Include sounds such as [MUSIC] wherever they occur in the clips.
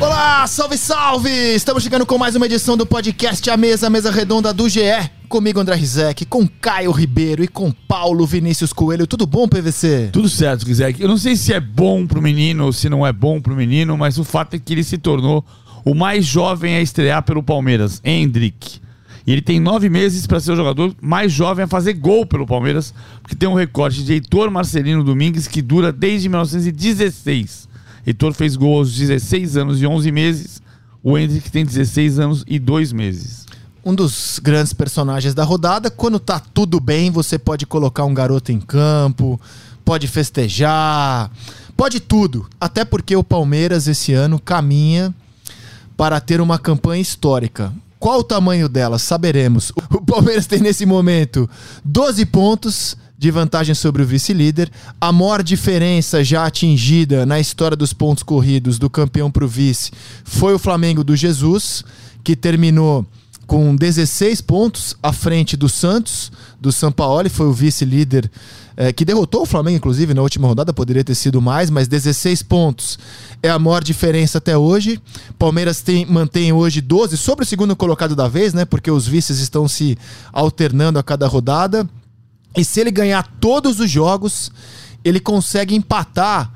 Olá, salve, salve! Estamos chegando com mais uma edição do podcast A Mesa, Mesa Redonda do GE. Comigo, André Rizek, com Caio Ribeiro e com Paulo Vinícius Coelho. Tudo bom, PVC? Tudo certo, Rizek. Eu não sei se é bom pro menino ou se não é bom pro menino, mas o fato é que ele se tornou o mais jovem a estrear pelo Palmeiras, Hendrick. E ele tem nove meses para ser o jogador mais jovem a fazer gol pelo Palmeiras, porque tem um recorde de Heitor Marcelino Domingues que dura desde 1916. Heitor fez gol aos 16 anos e 11 meses. O Hendrick tem 16 anos e 2 meses. Um dos grandes personagens da rodada. Quando tá tudo bem, você pode colocar um garoto em campo, pode festejar, pode tudo. Até porque o Palmeiras esse ano caminha para ter uma campanha histórica. Qual o tamanho dela? Saberemos. O Palmeiras tem nesse momento 12 pontos de vantagem sobre o vice-líder. A maior diferença já atingida na história dos pontos corridos do campeão para o vice foi o Flamengo do Jesus, que terminou com 16 pontos à frente do Santos, do Sampaoli, foi o vice-líder é, que derrotou o Flamengo, inclusive, na última rodada, poderia ter sido mais, mas 16 pontos é a maior diferença até hoje. Palmeiras tem, mantém hoje 12 sobre o segundo colocado da vez, né? Porque os vices estão se alternando a cada rodada. E se ele ganhar todos os jogos, ele consegue empatar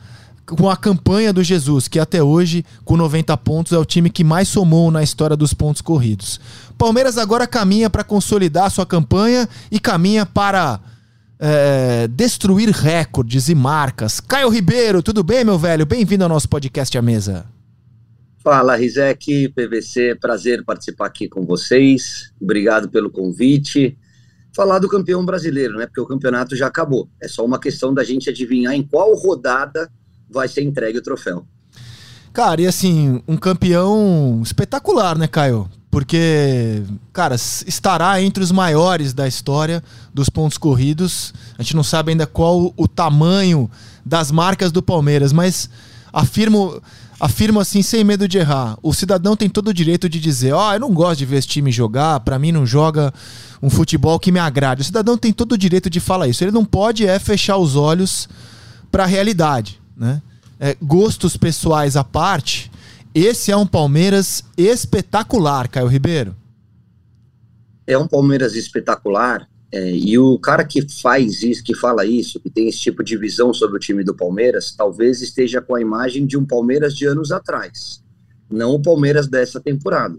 com a campanha do Jesus, que até hoje, com 90 pontos, é o time que mais somou na história dos pontos corridos. Palmeiras agora caminha para consolidar sua campanha e caminha para é, destruir recordes e marcas. Caio Ribeiro, tudo bem, meu velho? Bem-vindo ao nosso podcast à mesa. Fala, Rizek, PVC, prazer participar aqui com vocês. Obrigado pelo convite falar do campeão brasileiro, né? Porque o campeonato já acabou. É só uma questão da gente adivinhar em qual rodada vai ser entregue o troféu. Cara, e assim, um campeão espetacular, né, Caio? Porque, cara, estará entre os maiores da história dos pontos corridos. A gente não sabe ainda qual o tamanho das marcas do Palmeiras, mas afirmo, afirmo assim, sem medo de errar. O cidadão tem todo o direito de dizer: Ó, oh, eu não gosto de ver esse time jogar, para mim não joga um futebol que me agrade. O cidadão tem todo o direito de falar isso. Ele não pode é fechar os olhos para a realidade, né? É, gostos pessoais à parte, esse é um Palmeiras espetacular, Caio Ribeiro. É um Palmeiras espetacular. É, e o cara que faz isso, que fala isso, que tem esse tipo de visão sobre o time do Palmeiras, talvez esteja com a imagem de um Palmeiras de anos atrás, não o Palmeiras dessa temporada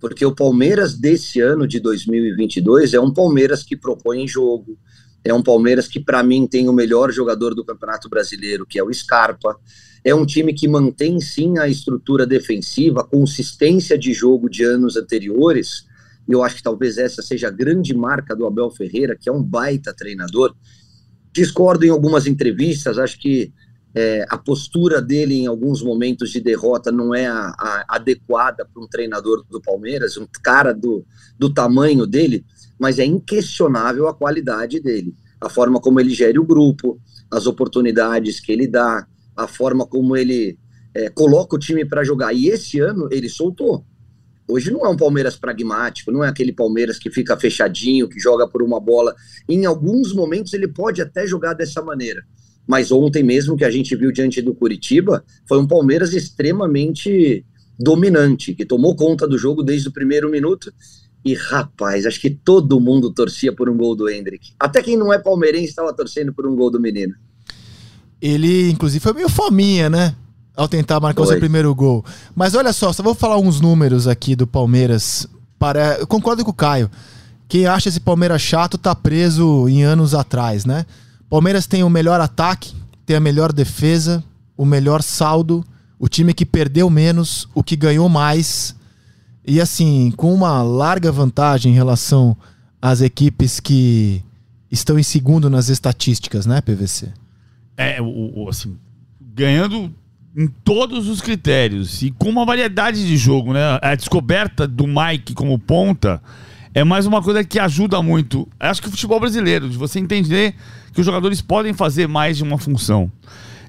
porque o Palmeiras desse ano de 2022 é um Palmeiras que propõe jogo, é um Palmeiras que para mim tem o melhor jogador do Campeonato Brasileiro, que é o Scarpa. É um time que mantém sim a estrutura defensiva, a consistência de jogo de anos anteriores. E eu acho que talvez essa seja a grande marca do Abel Ferreira, que é um baita treinador. Discordo em algumas entrevistas, acho que é, a postura dele em alguns momentos de derrota não é a, a adequada para um treinador do Palmeiras, um cara do, do tamanho dele, mas é inquestionável a qualidade dele, a forma como ele gere o grupo, as oportunidades que ele dá, a forma como ele é, coloca o time para jogar. E esse ano ele soltou. Hoje não é um Palmeiras pragmático, não é aquele Palmeiras que fica fechadinho, que joga por uma bola. Em alguns momentos ele pode até jogar dessa maneira mas ontem mesmo que a gente viu diante do Curitiba, foi um Palmeiras extremamente dominante, que tomou conta do jogo desde o primeiro minuto. E rapaz, acho que todo mundo torcia por um gol do Hendrick. Até quem não é palmeirense estava torcendo por um gol do menino. Ele, inclusive, foi meio fominha, né? Ao tentar marcar foi. o seu primeiro gol. Mas olha só, só vou falar uns números aqui do Palmeiras. Para... Eu concordo com o Caio. Quem acha esse Palmeiras chato tá preso em anos atrás, né? Palmeiras tem o melhor ataque, tem a melhor defesa, o melhor saldo, o time que perdeu menos, o que ganhou mais. E assim, com uma larga vantagem em relação às equipes que estão em segundo nas estatísticas, né, PVC? É, o, o, assim, ganhando em todos os critérios e com uma variedade de jogo, né? A descoberta do Mike como ponta é mais uma coisa que ajuda muito. Acho que o futebol brasileiro, de você entender que os jogadores podem fazer mais de uma função.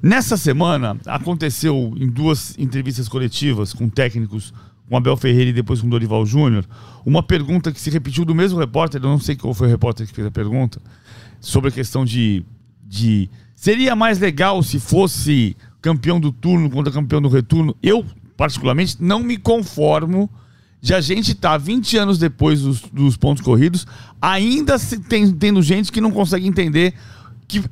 Nessa semana, aconteceu em duas entrevistas coletivas com técnicos, com Abel Ferreira e depois com Dorival Júnior, uma pergunta que se repetiu do mesmo repórter, eu não sei qual foi o repórter que fez a pergunta, sobre a questão de. de seria mais legal se fosse campeão do turno contra campeão do retorno? Eu particularmente, não me conformo de a gente estar tá 20 anos depois dos, dos pontos corridos, ainda tem, tendo gente que não consegue entender que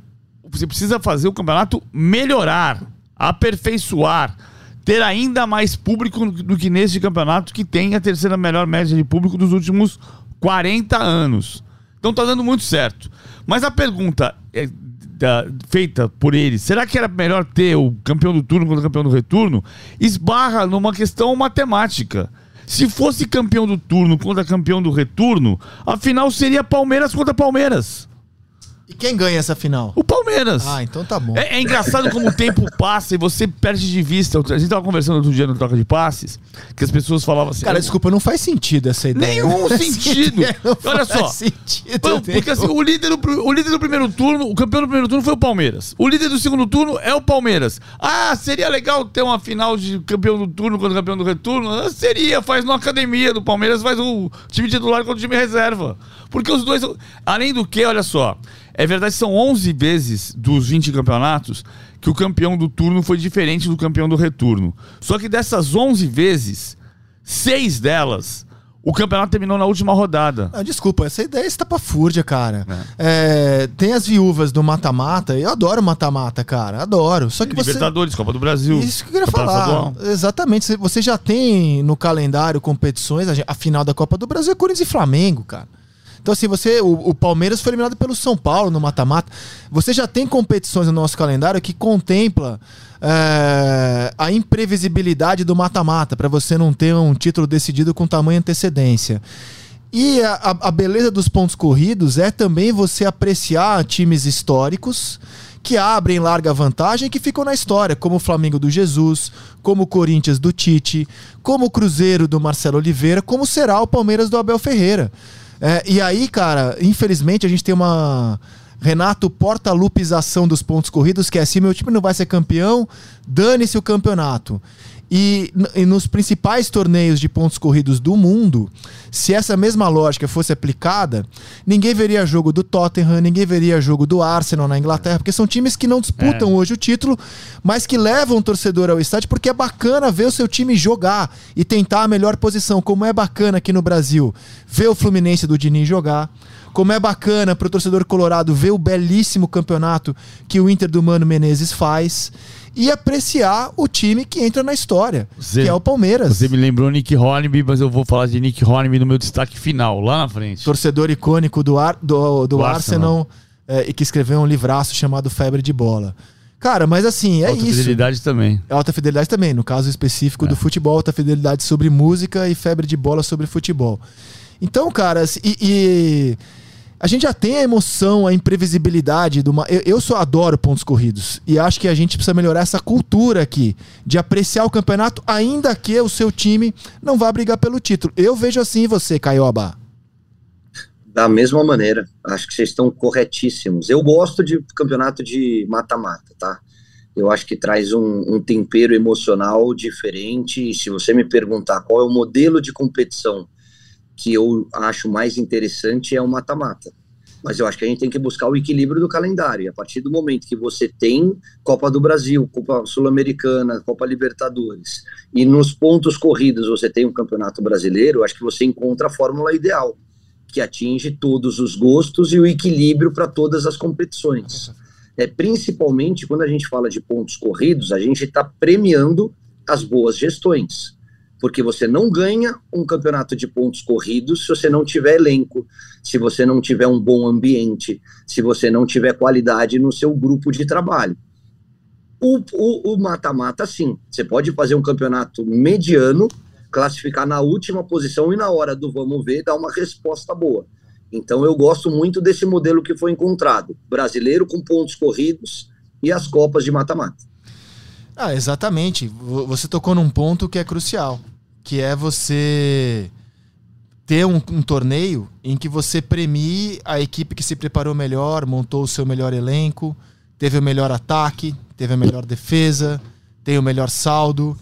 você precisa fazer o campeonato melhorar, aperfeiçoar, ter ainda mais público do que neste campeonato, que tem a terceira melhor média de público dos últimos 40 anos. Então tá dando muito certo. Mas a pergunta é, da, feita por eles, será que era melhor ter o campeão do turno contra o campeão do retorno? Esbarra numa questão matemática. Se fosse campeão do turno contra campeão do retorno, a final seria Palmeiras contra Palmeiras. E quem ganha essa final? O Palmeiras. Ah, então tá bom. É, é engraçado como o tempo passa e você perde de vista. A gente tava conversando outro dia no Troca de Passes, que as pessoas falavam assim. Cara, desculpa, não faz sentido essa ideia. Nenhum sentido. Olha só. Sentido porque assim, o líder, do, o líder do primeiro turno, o campeão do primeiro turno foi o Palmeiras. O líder do segundo turno é o Palmeiras. Ah, seria legal ter uma final de campeão do turno contra campeão do retorno? Ah, seria, faz na academia do Palmeiras, faz o time titular contra o time reserva. Porque os dois. Além do que, olha só. É verdade são 11 vezes dos 20 campeonatos que o campeão do turno foi diferente do campeão do retorno. Só que dessas 11 vezes, seis delas o campeonato terminou na última rodada. Ah, desculpa, essa ideia está pra fúrdia, cara. É. É, tem as viúvas do mata-mata. Eu adoro mata-mata, cara. Adoro. Só que Libertadores, Copa do Brasil. Isso que eu queria falar. Exatamente. Você já tem no calendário competições. A final da Copa do Brasil é Corinthians e Flamengo, cara. Então, assim, você. O, o Palmeiras foi eliminado pelo São Paulo no mata-mata. Você já tem competições no nosso calendário que contempla é, a imprevisibilidade do mata-mata, para você não ter um título decidido com tamanha antecedência. E a, a, beleza dos pontos corridos é também você apreciar times históricos que abrem larga vantagem que ficam na história, como o Flamengo do Jesus, como o Corinthians do Tite, como o Cruzeiro do Marcelo Oliveira, como será o Palmeiras do Abel Ferreira. É, e aí, cara, infelizmente a gente tem uma. Renato porta-lupização dos pontos corridos, que é assim: meu time não vai ser campeão, dane-se o campeonato. E, e, nos principais torneios de pontos corridos do mundo, se essa mesma lógica fosse aplicada, ninguém veria jogo do Tottenham, ninguém veria jogo do Arsenal na Inglaterra, porque são times que não disputam é. hoje o título, mas que levam o torcedor ao estádio porque é bacana ver o seu time jogar e tentar a melhor posição, como é bacana aqui no Brasil ver o Fluminense do Diniz jogar. Como é bacana para o torcedor colorado ver o belíssimo campeonato que o Inter do Mano Menezes faz e apreciar o time que entra na história, você, que é o Palmeiras. Você me lembrou Nick Hornby, mas eu vou falar de Nick Hornby no meu destaque final, lá na frente. Torcedor icônico do, Ar, do, do, do Arsenal, é, e que escreveu um livraço chamado Febre de Bola. Cara, mas assim, é alta isso. Alta fidelidade também. Alta fidelidade também, no caso específico é. do futebol, alta fidelidade sobre música e febre de bola sobre futebol. Então, cara, e, e a gente já tem a emoção, a imprevisibilidade do. Eu, eu só adoro pontos corridos. E acho que a gente precisa melhorar essa cultura aqui de apreciar o campeonato, ainda que o seu time não vá brigar pelo título. Eu vejo assim você, Caioba. Da mesma maneira. Acho que vocês estão corretíssimos. Eu gosto de campeonato de mata-mata, tá? Eu acho que traz um, um tempero emocional diferente. E se você me perguntar qual é o modelo de competição que eu acho mais interessante é o mata-mata. Mas eu acho que a gente tem que buscar o equilíbrio do calendário. E a partir do momento que você tem Copa do Brasil, Copa Sul-Americana, Copa Libertadores, e nos pontos corridos você tem um Campeonato Brasileiro, acho que você encontra a fórmula ideal, que atinge todos os gostos e o equilíbrio para todas as competições. É, principalmente quando a gente fala de pontos corridos, a gente está premiando as boas gestões porque você não ganha um campeonato de pontos corridos se você não tiver elenco, se você não tiver um bom ambiente, se você não tiver qualidade no seu grupo de trabalho. O mata-mata, sim, você pode fazer um campeonato mediano, classificar na última posição e na hora do vamos ver dar uma resposta boa. Então eu gosto muito desse modelo que foi encontrado, brasileiro com pontos corridos e as copas de mata-mata. Ah, exatamente. Você tocou num ponto que é crucial, que é você ter um, um, torneio em que você premie a equipe que se preparou melhor, montou o seu melhor elenco, teve o melhor ataque, teve a melhor defesa, tem o melhor saldo.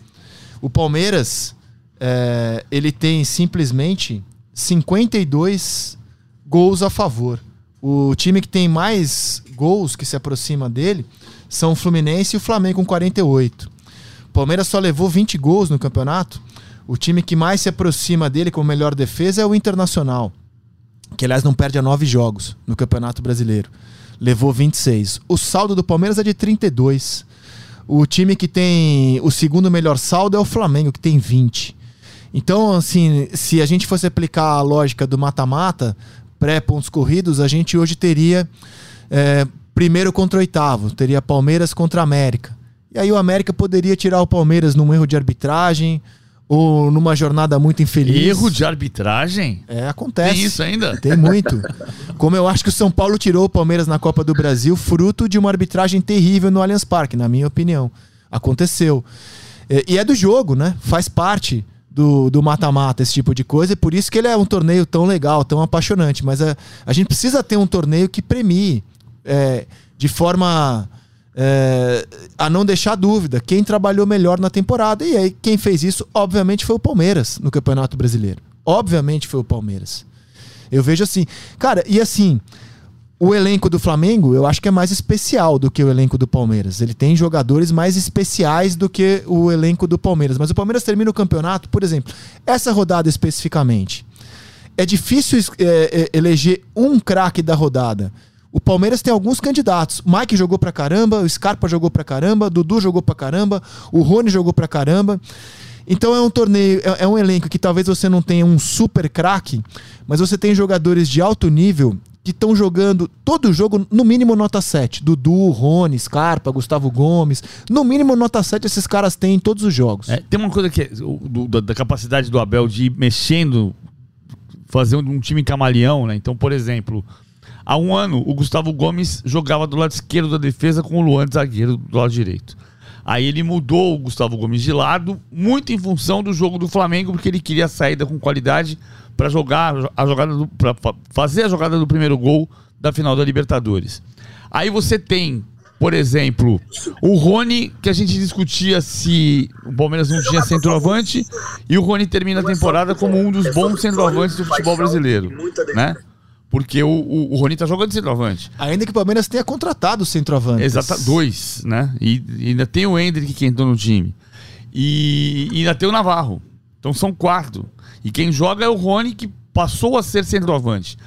O Palmeiras, é, ele tem simplesmente 52 gols a favor. O time que tem mais gols que se aproxima dele são o Fluminense e o Flamengo com 48. Palmeiras só levou 20 gols no campeonato. O time que mais se aproxima dele com melhor defesa é o Internacional, que aliás não perde a nove jogos no Campeonato Brasileiro. Levou 26. O saldo do Palmeiras é de 32. O time que tem o segundo melhor saldo é o Flamengo, que tem 20. Então, assim, se a gente fosse aplicar a lógica do mata-mata, pré-pontos corridos, a gente hoje teria é, primeiro contra oitavo, teria Palmeiras contra América. E aí o América poderia tirar o Palmeiras num erro de arbitragem ou numa jornada muito infeliz. Erro de arbitragem? É, acontece. Tem isso ainda? Tem muito. Como eu acho que o São Paulo tirou o Palmeiras na Copa do Brasil, fruto de uma arbitragem terrível no Allianz Parque, na minha opinião. Aconteceu. E é do jogo, né? Faz parte do mata-mata, esse tipo de coisa, e por isso que ele é um torneio tão legal, tão apaixonante. Mas a, a gente precisa ter um torneio que premie é, de forma é, a não deixar dúvida quem trabalhou melhor na temporada. E aí, quem fez isso, obviamente, foi o Palmeiras no Campeonato Brasileiro. Obviamente foi o Palmeiras. Eu vejo assim, cara, e assim, o elenco do Flamengo eu acho que é mais especial do que o elenco do Palmeiras. Ele tem jogadores mais especiais do que o elenco do Palmeiras. Mas o Palmeiras termina o campeonato, por exemplo, essa rodada especificamente. É difícil é, é, eleger um craque da rodada. O Palmeiras tem alguns candidatos. Mike jogou pra caramba, o Scarpa jogou pra caramba, Dudu jogou pra caramba, o Rony jogou pra caramba. Então é um torneio, é, é um elenco que talvez você não tenha um super craque, mas você tem jogadores de alto nível que estão jogando todo jogo, no mínimo nota 7. Dudu, Rony, Scarpa, Gustavo Gomes. No mínimo nota 7 esses caras têm em todos os jogos. É, tem uma coisa que é do, da, da, capacidade do Abel de ir mexendo, fazer um, um time camaleão, né? Então, por exemplo, Há um ano, o Gustavo Gomes jogava do lado esquerdo da defesa com o Luan zagueiro do lado direito. Aí ele mudou o Gustavo Gomes de lado, muito em função do jogo do Flamengo, porque ele queria saída com qualidade para jogar a jogada para fazer a jogada do primeiro gol da final da Libertadores. Aí você tem, por exemplo, o Rony, que a gente discutia se o Palmeiras não tinha centroavante, e o Rony termina a temporada como um dos bons centroavantes do futebol brasileiro, né? Porque o, o, o Rony tá jogando de centroavante. Ainda que o Palmeiras tenha contratado o centroavante. Exato, dois, né? E, e, ainda tem o Hendrick que entrou no time. E, e, ainda tem o Navarro. Então são quatro. E quem joga é o Rony, que passou a ser centroavante.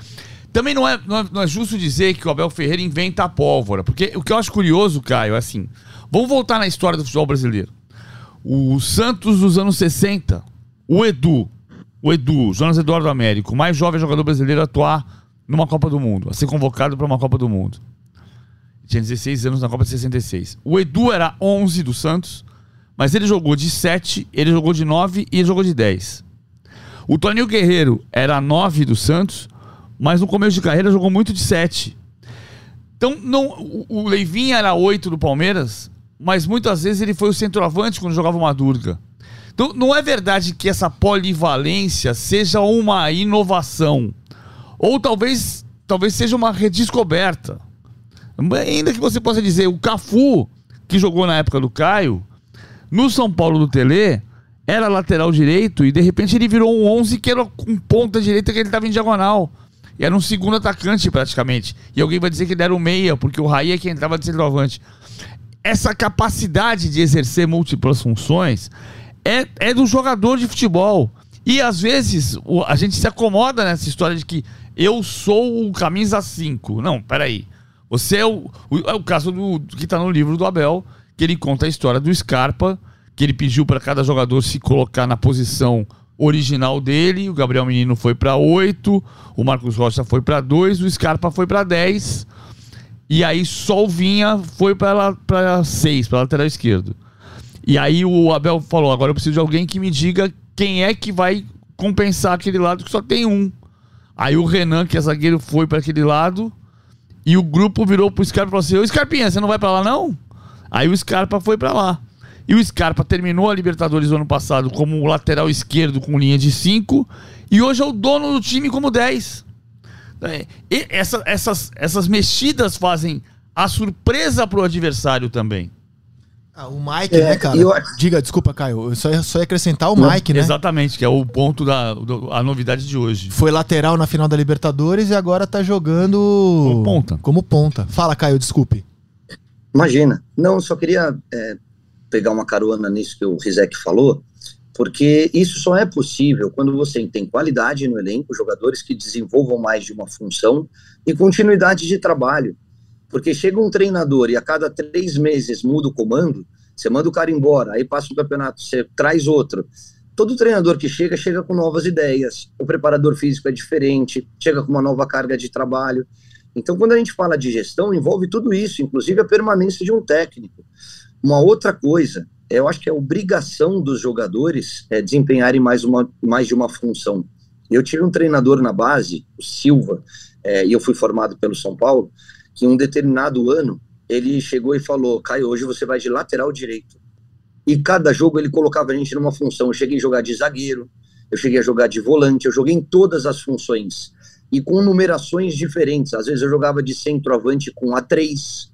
Também não é, não é, não é justo dizer que o Abel Ferreira inventa a pólvora. Porque o que eu acho curioso, Caio, é assim. Vamos voltar na história do futebol brasileiro. O Santos dos anos 60, o Edu, o Edu, Jonas Eduardo Américo, o mais jovem jogador brasileiro a atuar numa Copa do Mundo, a ser convocado para uma Copa do Mundo. Tinha 16 anos na Copa de 66. O Edu era 11 do Santos, mas ele jogou de 7, ele jogou de 9 e ele jogou de 10. O Toninho Guerreiro era 9 do Santos, mas no começo de carreira jogou muito de 7. Então, não, o, Leivinha era 8 do Palmeiras, mas muitas vezes ele foi o centroavante quando jogava uma Durga. Então, não é verdade que essa polivalência seja uma inovação. Ou talvez, talvez seja uma redescoberta. Ainda que você possa dizer, o Cafu, que jogou na época do Caio, no São Paulo do Tele, era lateral direito e de repente ele virou um 11 que era com ponta direita que ele estava em diagonal. E era um segundo atacante praticamente. E alguém vai dizer que ele era um meia, porque o Raí é que entrava de centroavante. Essa capacidade de exercer múltiplas funções é, é do jogador de futebol. E às vezes a gente se acomoda nessa história de que eu sou o camisa 5. Não, peraí. Você é o, o, é o caso do, que está no livro do Abel, que ele conta a história do Scarpa, que ele pediu para cada jogador se colocar na posição original dele. O Gabriel Menino foi para 8, o Marcos Rocha foi para 2, o Scarpa foi para 10. E aí só o Vinha foi para 6, para lateral esquerdo. E aí o Abel falou: agora eu preciso de alguém que me diga quem é que vai compensar aquele lado que só tem um. Aí o Renan, que é zagueiro, foi para aquele lado. E o grupo virou pro Scarpa e falou assim: Ô Scarpinha, você não vai para lá não? Aí o Scarpa foi para lá. E o Scarpa terminou a Libertadores no ano passado como lateral esquerdo com linha de 5. E hoje é o dono do time como 10. É, essa, essas, essas mexidas fazem a surpresa pro adversário também. Ah, o Mike, é, né, cara? Eu... Diga, desculpa, Caio. Eu só ia, só ia acrescentar o Não, Mike, né? Exatamente, que é o ponto da do, a novidade de hoje. Foi lateral na final da Libertadores e agora tá jogando. Como ponta. Como ponta. Fala, Caio, desculpe. Imagina. Não, só queria é, pegar uma carona nisso que o Rizek falou, porque isso só é possível quando você tem qualidade no elenco, jogadores que desenvolvam mais de uma função e continuidade de trabalho. Porque chega um treinador e a cada três meses muda o comando, você manda o cara embora, aí passa o campeonato, você traz outro. Todo treinador que chega, chega com novas ideias. O preparador físico é diferente, chega com uma nova carga de trabalho. Então, quando a gente fala de gestão, envolve tudo isso, inclusive a permanência de um técnico. Uma outra coisa, eu acho que é obrigação dos jogadores é, desempenharem mais, uma, mais de uma função. Eu tive um treinador na base, o Silva, é, e eu fui formado pelo São Paulo, que em um determinado ano ele chegou e falou: Caio, hoje você vai de lateral direito. E cada jogo ele colocava a gente numa função. Eu cheguei a jogar de zagueiro, eu cheguei a jogar de volante, eu joguei em todas as funções e com numerações diferentes. Às vezes eu jogava de centroavante com A3.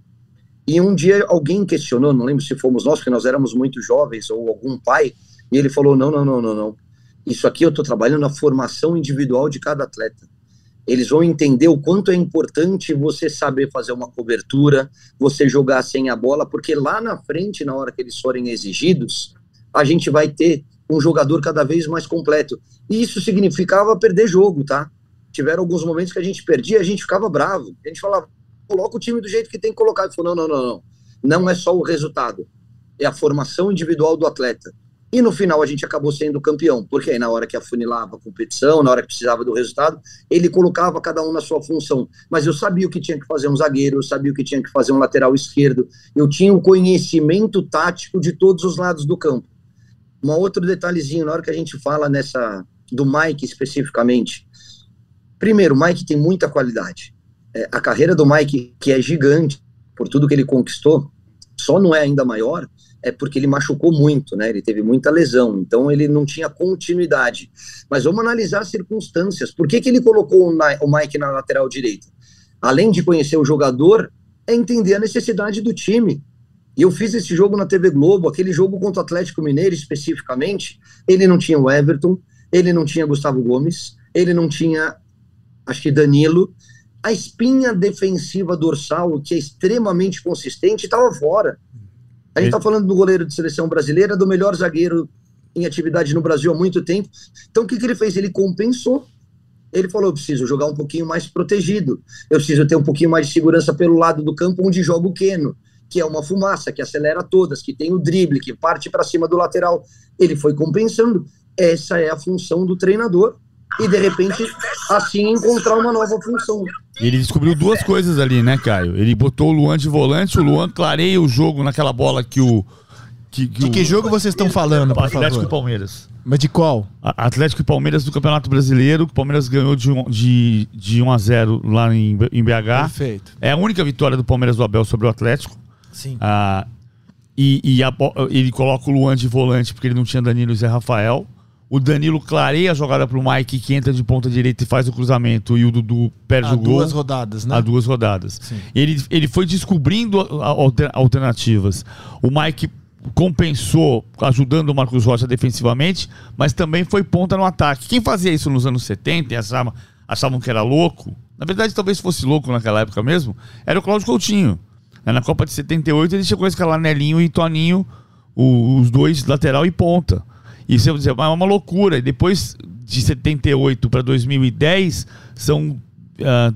E um dia alguém questionou, não lembro se fomos nós, porque nós éramos muito jovens, ou algum pai, e ele falou: não, não, não, não, não. Isso aqui eu estou trabalhando na formação individual de cada atleta. Eles vão entender o quanto é importante você saber fazer uma cobertura, você jogar sem a bola, porque lá na frente, na hora que eles forem exigidos, a gente vai ter um jogador cada vez mais completo. E isso significava perder jogo, tá? tiveram alguns momentos que a gente perdia, a gente ficava bravo. A gente falava, coloca o time do jeito que tem que colocar. Ele falou, não, não, não, não. Não é só o resultado, é a formação individual do atleta. E no final a gente acabou sendo campeão, porque aí na hora que afunilava a competição, na hora que precisava do resultado, ele colocava cada um na sua função. Mas eu sabia o que tinha que fazer um zagueiro, eu sabia o que tinha que fazer um lateral esquerdo, eu tinha o um conhecimento tático de todos os lados do campo. Um outro detalhezinho, na hora que a gente fala nessa do Mike especificamente, Primeiro, o Mike tem muita qualidade. É, a carreira do Mike, que é gigante, por tudo que ele conquistou, só não é ainda maior, é porque ele machucou muito, né? Ele teve muita lesão, então ele não tinha continuidade. Mas vamos analisar as circunstâncias. Por que, que ele colocou o Mike na lateral direita? Além de conhecer o jogador, é entender a necessidade do time. E eu fiz esse jogo na TV Globo, aquele jogo contra o Atlético Mineiro especificamente. Ele não tinha o Everton, ele não tinha Gustavo Gomes, ele não tinha acho que Danilo. A espinha defensiva dorsal, que é extremamente consistente, estava fora. A gente está falando do goleiro de seleção brasileira, do melhor zagueiro em atividade no Brasil há muito tempo. Então, o que, que ele fez? Ele compensou. Ele falou: eu preciso jogar um pouquinho mais protegido, eu preciso ter um pouquinho mais de segurança pelo lado do campo onde joga o Keno, que é uma fumaça, que acelera todas, que tem o drible, que parte para cima do lateral. Ele foi compensando. Essa é a função do treinador e de repente assim encontrar uma nova função. Ele descobriu duas coisas ali, né, Caio? Ele botou o Luan de volante, o Luan clareia o jogo naquela bola que o. Que, que de que o, jogo vocês estão falando, por Atlético favor? e Palmeiras. Mas de qual? Atlético e Palmeiras do Campeonato Brasileiro, que o Palmeiras ganhou de, de, de 1 a 0 lá em, em BH. Perfeito. É a única vitória do Palmeiras do Abel sobre o Atlético. Sim. Ah, e, e a, ele coloca o Luan de volante porque ele não tinha Danilo e Zé Rafael. O Danilo clareia a jogada pro Mike, que entra de ponta direita e faz o cruzamento, e o Dudu perde Há o gol. duas rodadas, né? Há duas rodadas. Ele, ele foi descobrindo alternativas. O Mike compensou ajudando o Marcos Rocha defensivamente, mas também foi ponta no ataque. Quem fazia isso nos anos 70 e achava, achavam que era louco, na verdade talvez fosse louco naquela época mesmo, era o Cláudio Coutinho. Na Copa de 78 ele chegou a escalar Nelinho e Toninho, os dois lateral e ponta. Isso é uma loucura. E depois de 78 para 2010, são uh,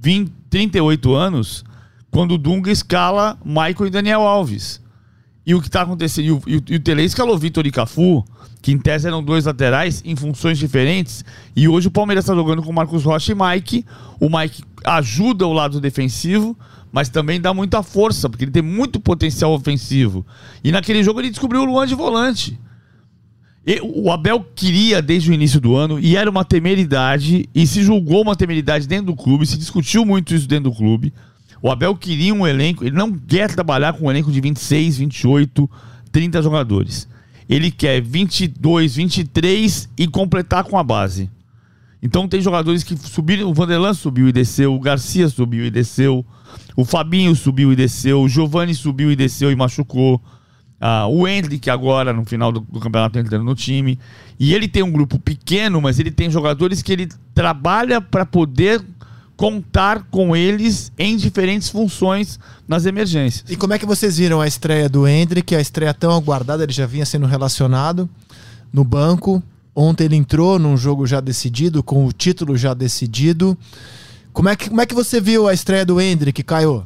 20, 38 anos, quando o Dunga escala Michael e Daniel Alves. E o que está acontecendo? E o, e, o, e o Tele escalou Vitor e Cafu, que em tese eram dois laterais em funções diferentes. E hoje o Palmeiras está jogando com Marcos Rocha e Mike. O Mike ajuda o lado defensivo, mas também dá muita força, porque ele tem muito potencial ofensivo. E naquele jogo ele descobriu o Luan de volante. O Abel queria desde o início do ano e era uma temeridade e se julgou uma temeridade dentro do clube, se discutiu muito isso dentro do clube. O Abel queria um elenco, ele não quer trabalhar com um elenco de 26, 28, 30 jogadores. Ele quer 22, 23 e completar com a base. Então tem jogadores que subiram, o Vanderlan subiu e desceu, o Garcia subiu e desceu, o Fabinho subiu e desceu, o Giovani subiu e desceu e machucou. Uh, o Hendrick agora, no final do, do, campeonato, entrando no time. E ele tem um grupo pequeno, mas ele tem jogadores que ele trabalha para poder contar com eles em diferentes funções nas emergências. E como é que vocês viram a estreia do Hendrick, a estreia tão aguardada, ele já vinha sendo relacionado no banco. Ontem ele entrou num jogo já decidido, com o título já decidido. Como é que, como é que você viu a estreia do Hendrick, Caio?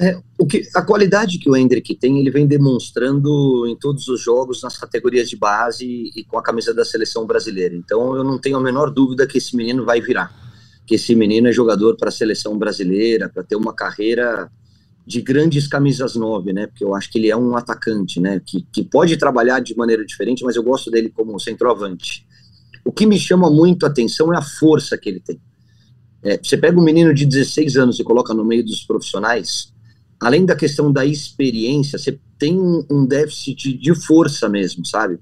É, o que, a qualidade que o Hendrick tem, ele vem demonstrando em todos os jogos, nas categorias de base e com a camisa da seleção brasileira. Então eu não tenho a menor dúvida que esse menino vai virar. Que esse menino é jogador para a seleção brasileira, para ter uma carreira de grandes camisas nove, né? Porque eu acho que ele é um atacante, né? Que, que pode trabalhar de maneira diferente, mas eu gosto dele como centroavante. O que me chama muito a atenção é a força que ele tem. É, você pega um menino de 16 anos e coloca no meio dos profissionais, além da questão da experiência, você tem um, déficit de força mesmo, sabe?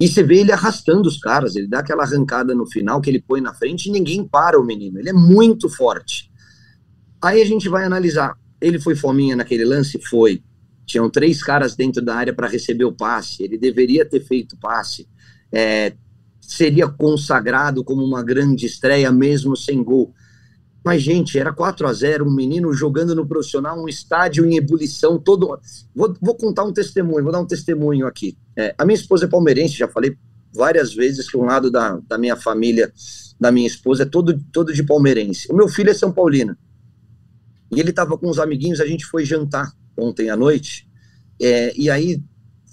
E você vê ele arrastando os caras, ele dá aquela arrancada no final que ele põe na frente e ninguém para o menino. Ele é muito forte. Aí a gente vai analisar. Ele foi fominha naquele lance? Foi. Tinham três caras dentro da área para receber o passe. Ele deveria ter feito passe. É, seria consagrado como uma grande estreia, mesmo sem gol. Mas, gente, era 4 a 0 um menino jogando no profissional, um estádio em ebulição, todo. Vou, vou contar um testemunho, vou dar um testemunho aqui. É, a minha esposa é palmeirense, já falei várias vezes que um lado da, da minha família, da minha esposa, é todo, todo de palmeirense. O meu filho é São Paulino. E ele estava com os amiguinhos, a gente foi jantar ontem à noite. É, e aí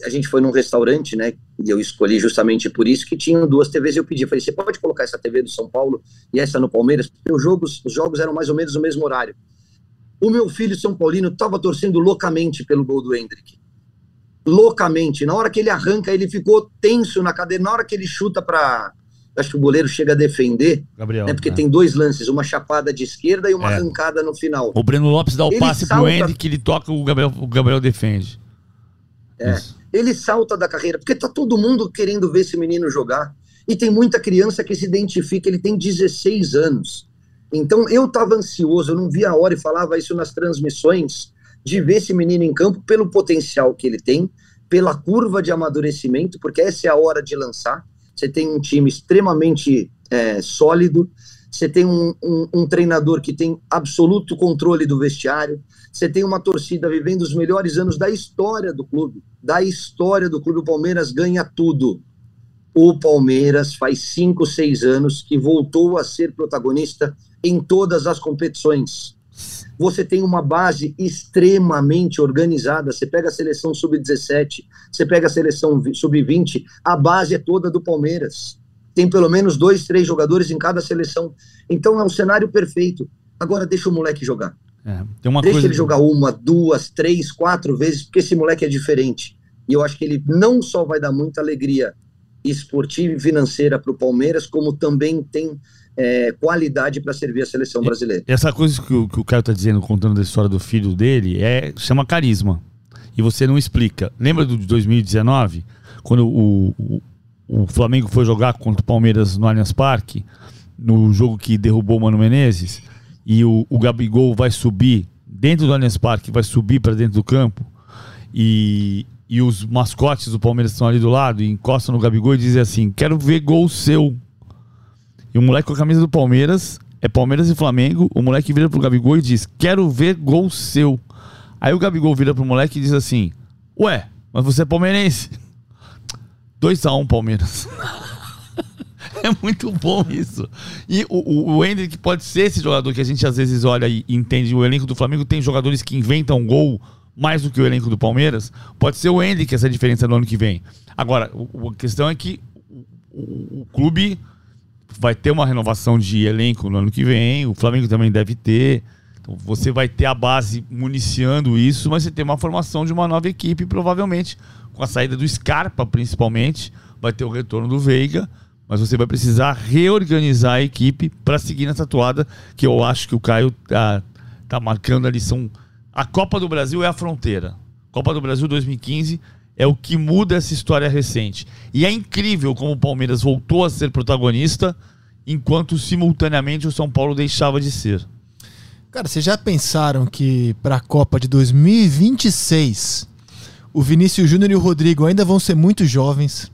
a gente foi num restaurante, né? E eu escolhi justamente por isso que tinham duas TVs e eu pedi, falei, você pode colocar essa TV do São Paulo e essa no Palmeiras? Porque os jogos, os jogos eram mais ou menos no mesmo horário. O meu filho São Paulino estava torcendo loucamente pelo gol do Hendrick. Loucamente. Na hora que ele arranca, ele ficou tenso na cadeira. Na hora que ele chuta para acho que o goleiro chega a defender, Gabriel, né, porque é. tem dois lances, uma chapada de esquerda e uma É. arrancada no final. O Breno Lopes dá o Ele passe pro salta- Hendrick, ele toca, o Gabriel, o Gabriel defende. É. Isso. Ele salta da carreira, porque tá todo mundo querendo ver esse menino jogar. E tem muita criança que se identifica, ele tem 16 anos. Então eu estava ansioso, eu não via a hora e falava isso nas transmissões, de ver esse menino em campo pelo potencial que ele tem, pela curva de amadurecimento, porque essa é a hora de lançar. Você tem um time extremamente é, sólido, você tem um, um- um treinador que tem absoluto controle do vestiário, você tem uma torcida vivendo os melhores anos da história do clube. Da história do clube, o Palmeiras ganha tudo. O Palmeiras faz cinco, seis anos que voltou a ser protagonista em todas as competições. Você tem uma base extremamente organizada. Você pega a seleção sub-17, você pega a seleção vi- sub-20, a base é toda do Palmeiras. Tem pelo menos dois, três jogadores em cada seleção. Então é um cenário perfeito. Agora deixa o moleque jogar. É, Deixa coisa. ele jogar uma, duas, três, quatro vezes, porque esse moleque é diferente. E eu acho que ele não só vai dar muita alegria esportiva e financeira para o Palmeiras, como também tem é, qualidade para servir a seleção brasileira. Essa coisa que o, que o Caio tá dizendo, contando da história do filho dele, é chama carisma. E você não explica. Lembra do de 2019? Quando o, o, o Flamengo foi jogar contra o Palmeiras no Allianz Parque, no jogo que derrubou o Mano Menezes, e o, o Gabigol vai subir dentro do Allianz Parque, vai subir para dentro do campo, e, e os mascotes do Palmeiras estão ali do lado, e encostam no Gabigol e dizem assim: Quero ver gol seu. E o moleque com a camisa do Palmeiras, é Palmeiras e Flamengo, o moleque vira pro Gabigol e diz: Quero ver gol seu. Aí o Gabigol vira pro moleque e diz assim: Ué, mas você é palmeirense? [LAUGHS] 2x1 Palmeiras. [LAUGHS] é muito bom isso. E o, o, Hendrick pode ser esse jogador que a gente às vezes olha e entende. O elenco do Flamengo tem jogadores que inventam gol mais do que o elenco do Palmeiras. Pode ser o Hendrick essa diferença no ano que vem. Agora, o- a questão é que o- o clube vai ter uma renovação de elenco no ano que vem, o Flamengo também deve ter. Então você vai ter a base municiando isso, mas você tem uma formação de uma nova equipe, provavelmente, com a saída do Scarpa, principalmente, vai ter o retorno do Veiga, mas você vai precisar reorganizar a equipe para seguir nessa toada que eu acho que o Caio tá, tá marcando ali. São... A Copa do Brasil é a fronteira. Copa do Brasil 2015 é o que muda essa história recente. E é incrível como o Palmeiras voltou a ser protagonista, enquanto simultaneamente o São Paulo deixava de ser. Cara, vocês já pensaram que para a Copa de 2026 o Vinícius Júnior e o Rodrigo ainda vão ser muito jovens?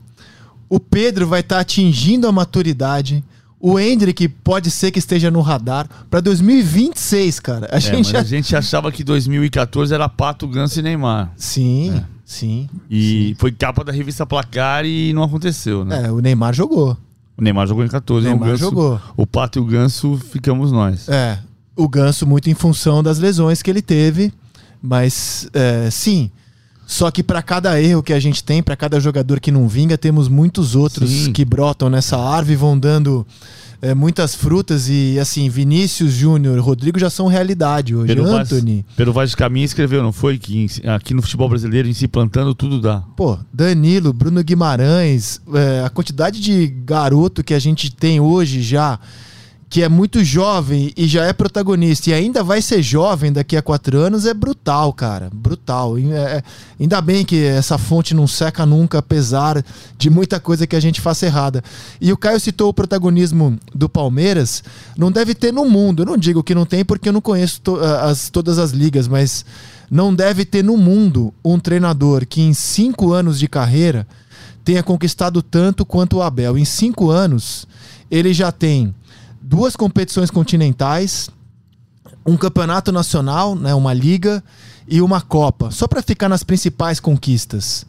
O Pedro vai estar atingindo a maturidade. O Hendrick pode ser que esteja no radar para 2026, cara. A É, gente a gente achava que 2014 era Pato, Ganso e Neymar. Sim, É. sim. E foi capa da revista Placar e não aconteceu, né? É, o Neymar jogou. O Neymar jogou em 14, O Neymar o Ganso, jogou. O Pato e o Ganso ficamos nós. É, o Ganso muito em função das lesões que ele teve, mas é, sim. Só que para cada erro que a gente tem, para cada jogador que não vinga, temos muitos outros Sim. que brotam nessa árvore e vão dando é, muitas frutas e assim, Vinícius Júnior, Rodrigo já são realidade hoje. Pelo Vaz, Anthony, pelo Vaz de Caminha escreveu, não foi? Que aqui no futebol brasileiro, em se plantando, tudo dá. pô, Danilo, Bruno Guimarães, é, a quantidade de garoto que a gente tem hoje já, que é muito jovem e já é protagonista e ainda vai ser jovem daqui a quatro anos, é brutal, cara. Brutal. É, é, ainda bem que essa fonte não seca nunca, apesar de muita coisa que a gente faça errada. E o Caio citou o protagonismo do Palmeiras. Não deve ter no mundo. Eu não digo que não tem porque eu não conheço to- as, todas as ligas, mas não deve ter no mundo um treinador que em cinco anos de carreira tenha conquistado tanto quanto o Abel. Em cinco anos, ele já tem duas competições continentais, um campeonato nacional, né, uma liga e uma Copa, só para ficar nas principais conquistas.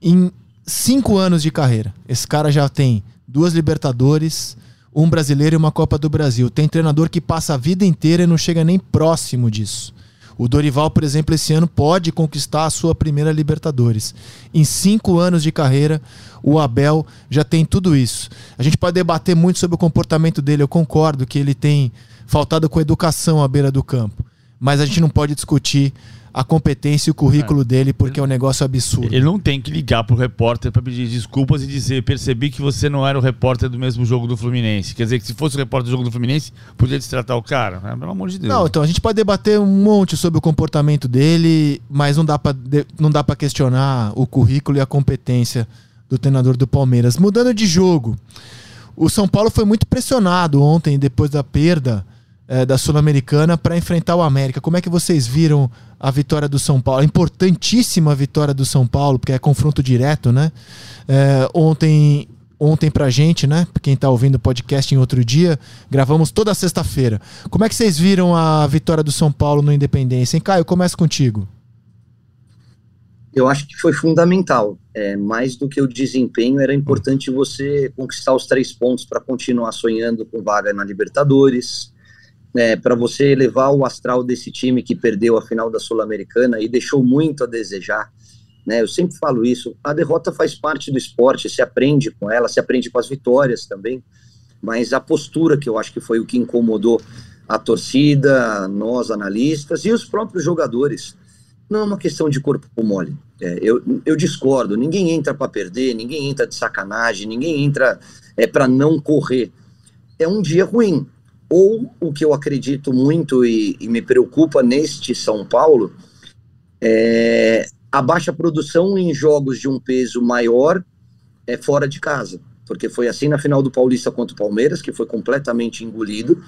Em cinco anos de carreira, esse cara já tem duas Libertadores, um brasileiro e uma Copa do Brasil. Tem treinador que passa a vida inteira e não chega nem próximo disso. O Dorival, por exemplo, esse ano pode conquistar a sua primeira Libertadores. Em cinco anos de carreira, o Abel já tem tudo isso. A gente pode debater muito sobre o comportamento dele. Eu concordo que ele tem faltado com educação à beira do campo. Mas a gente não pode discutir a competência e o currículo dele porque é um negócio absurdo. Ele não tem que ligar pro repórter pra pedir desculpas e dizer: percebi que você não era o repórter do mesmo jogo do Fluminense. Quer dizer que se fosse o repórter do jogo do Fluminense, podia destratar o cara. né? Pelo amor de Deus. Não, então a gente pode debater um monte sobre o comportamento dele, mas não dá para questionar o currículo e a competência do treinador do Palmeiras. Mudando de jogo, o São Paulo foi muito pressionado ontem depois da perda eh, da Sul-Americana para enfrentar o América. Como é que vocês viram a vitória do São Paulo? A importantíssima vitória do São Paulo, porque é confronto direto, né? Eh, ontem ontem pra gente, né? Pra Quem tá ouvindo o podcast em outro dia, gravamos toda sexta-feira. Como é que vocês viram a vitória do São Paulo no Independência? Hein, Caio, começa contigo. Eu acho que foi fundamental. É, mais do que o desempenho, era importante você conquistar os três pontos para continuar sonhando com vaga na Libertadores, né, para você elevar o astral desse time que perdeu a final da Sul-Americana e deixou muito a desejar. Né, eu sempre falo isso. A derrota faz parte do esporte, se aprende com ela, se aprende com as vitórias também. Mas a postura que eu acho que foi o que incomodou a torcida, nós analistas e os próprios jogadores não é uma questão de corpo mole. É, eu, eu discordo. Ninguém entra para perder, ninguém entra de sacanagem, ninguém entra é, para não correr. É um dia ruim. Ou o que eu acredito muito e, e me preocupa neste São Paulo é a baixa produção em jogos de um peso maior é fora de casa. Porque foi assim na final do Paulista contra o Palmeiras, que foi completamente engolido,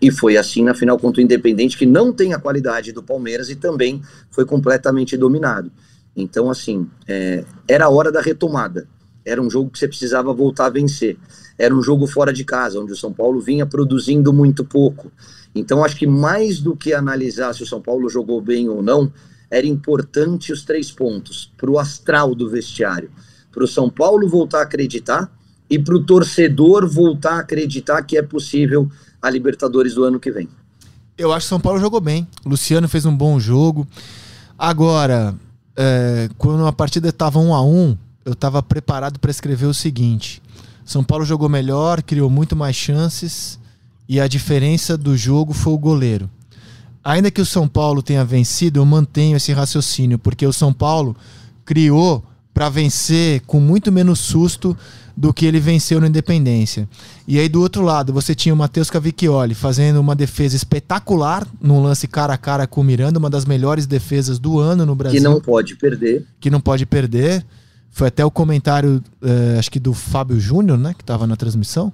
e foi assim na final contra o Independente, que não tem a qualidade do Palmeiras e também foi completamente dominado. Então, assim, é, era a hora da retomada. Era um jogo que você precisava voltar a vencer. Era um jogo fora de casa, onde o São Paulo vinha produzindo muito pouco. Então, acho que mais do que analisar se o São Paulo jogou bem ou não, era importante os três pontos para o astral do vestiário. Para o São Paulo voltar a acreditar e para o torcedor voltar a acreditar que é possível a Libertadores do ano que vem. Eu acho que São Paulo jogou bem. Luciano fez um bom jogo. Agora, é, quando a partida estava um a um, eu estava preparado para escrever o seguinte: São Paulo jogou melhor, criou muito mais chances e a diferença do jogo foi o goleiro. Ainda que o São Paulo tenha vencido, eu mantenho esse raciocínio, porque o São Paulo criou para vencer com muito menos susto do que ele venceu no Independência. E aí do outro lado, você tinha o Matheus Cavicchioli fazendo uma defesa espetacular num lance cara a cara com o Miranda, uma das melhores defesas do ano no Brasil. Que não pode perder. Que não pode perder. Foi até o comentário, eh, acho que do Fábio Júnior, né, que estava na transmissão.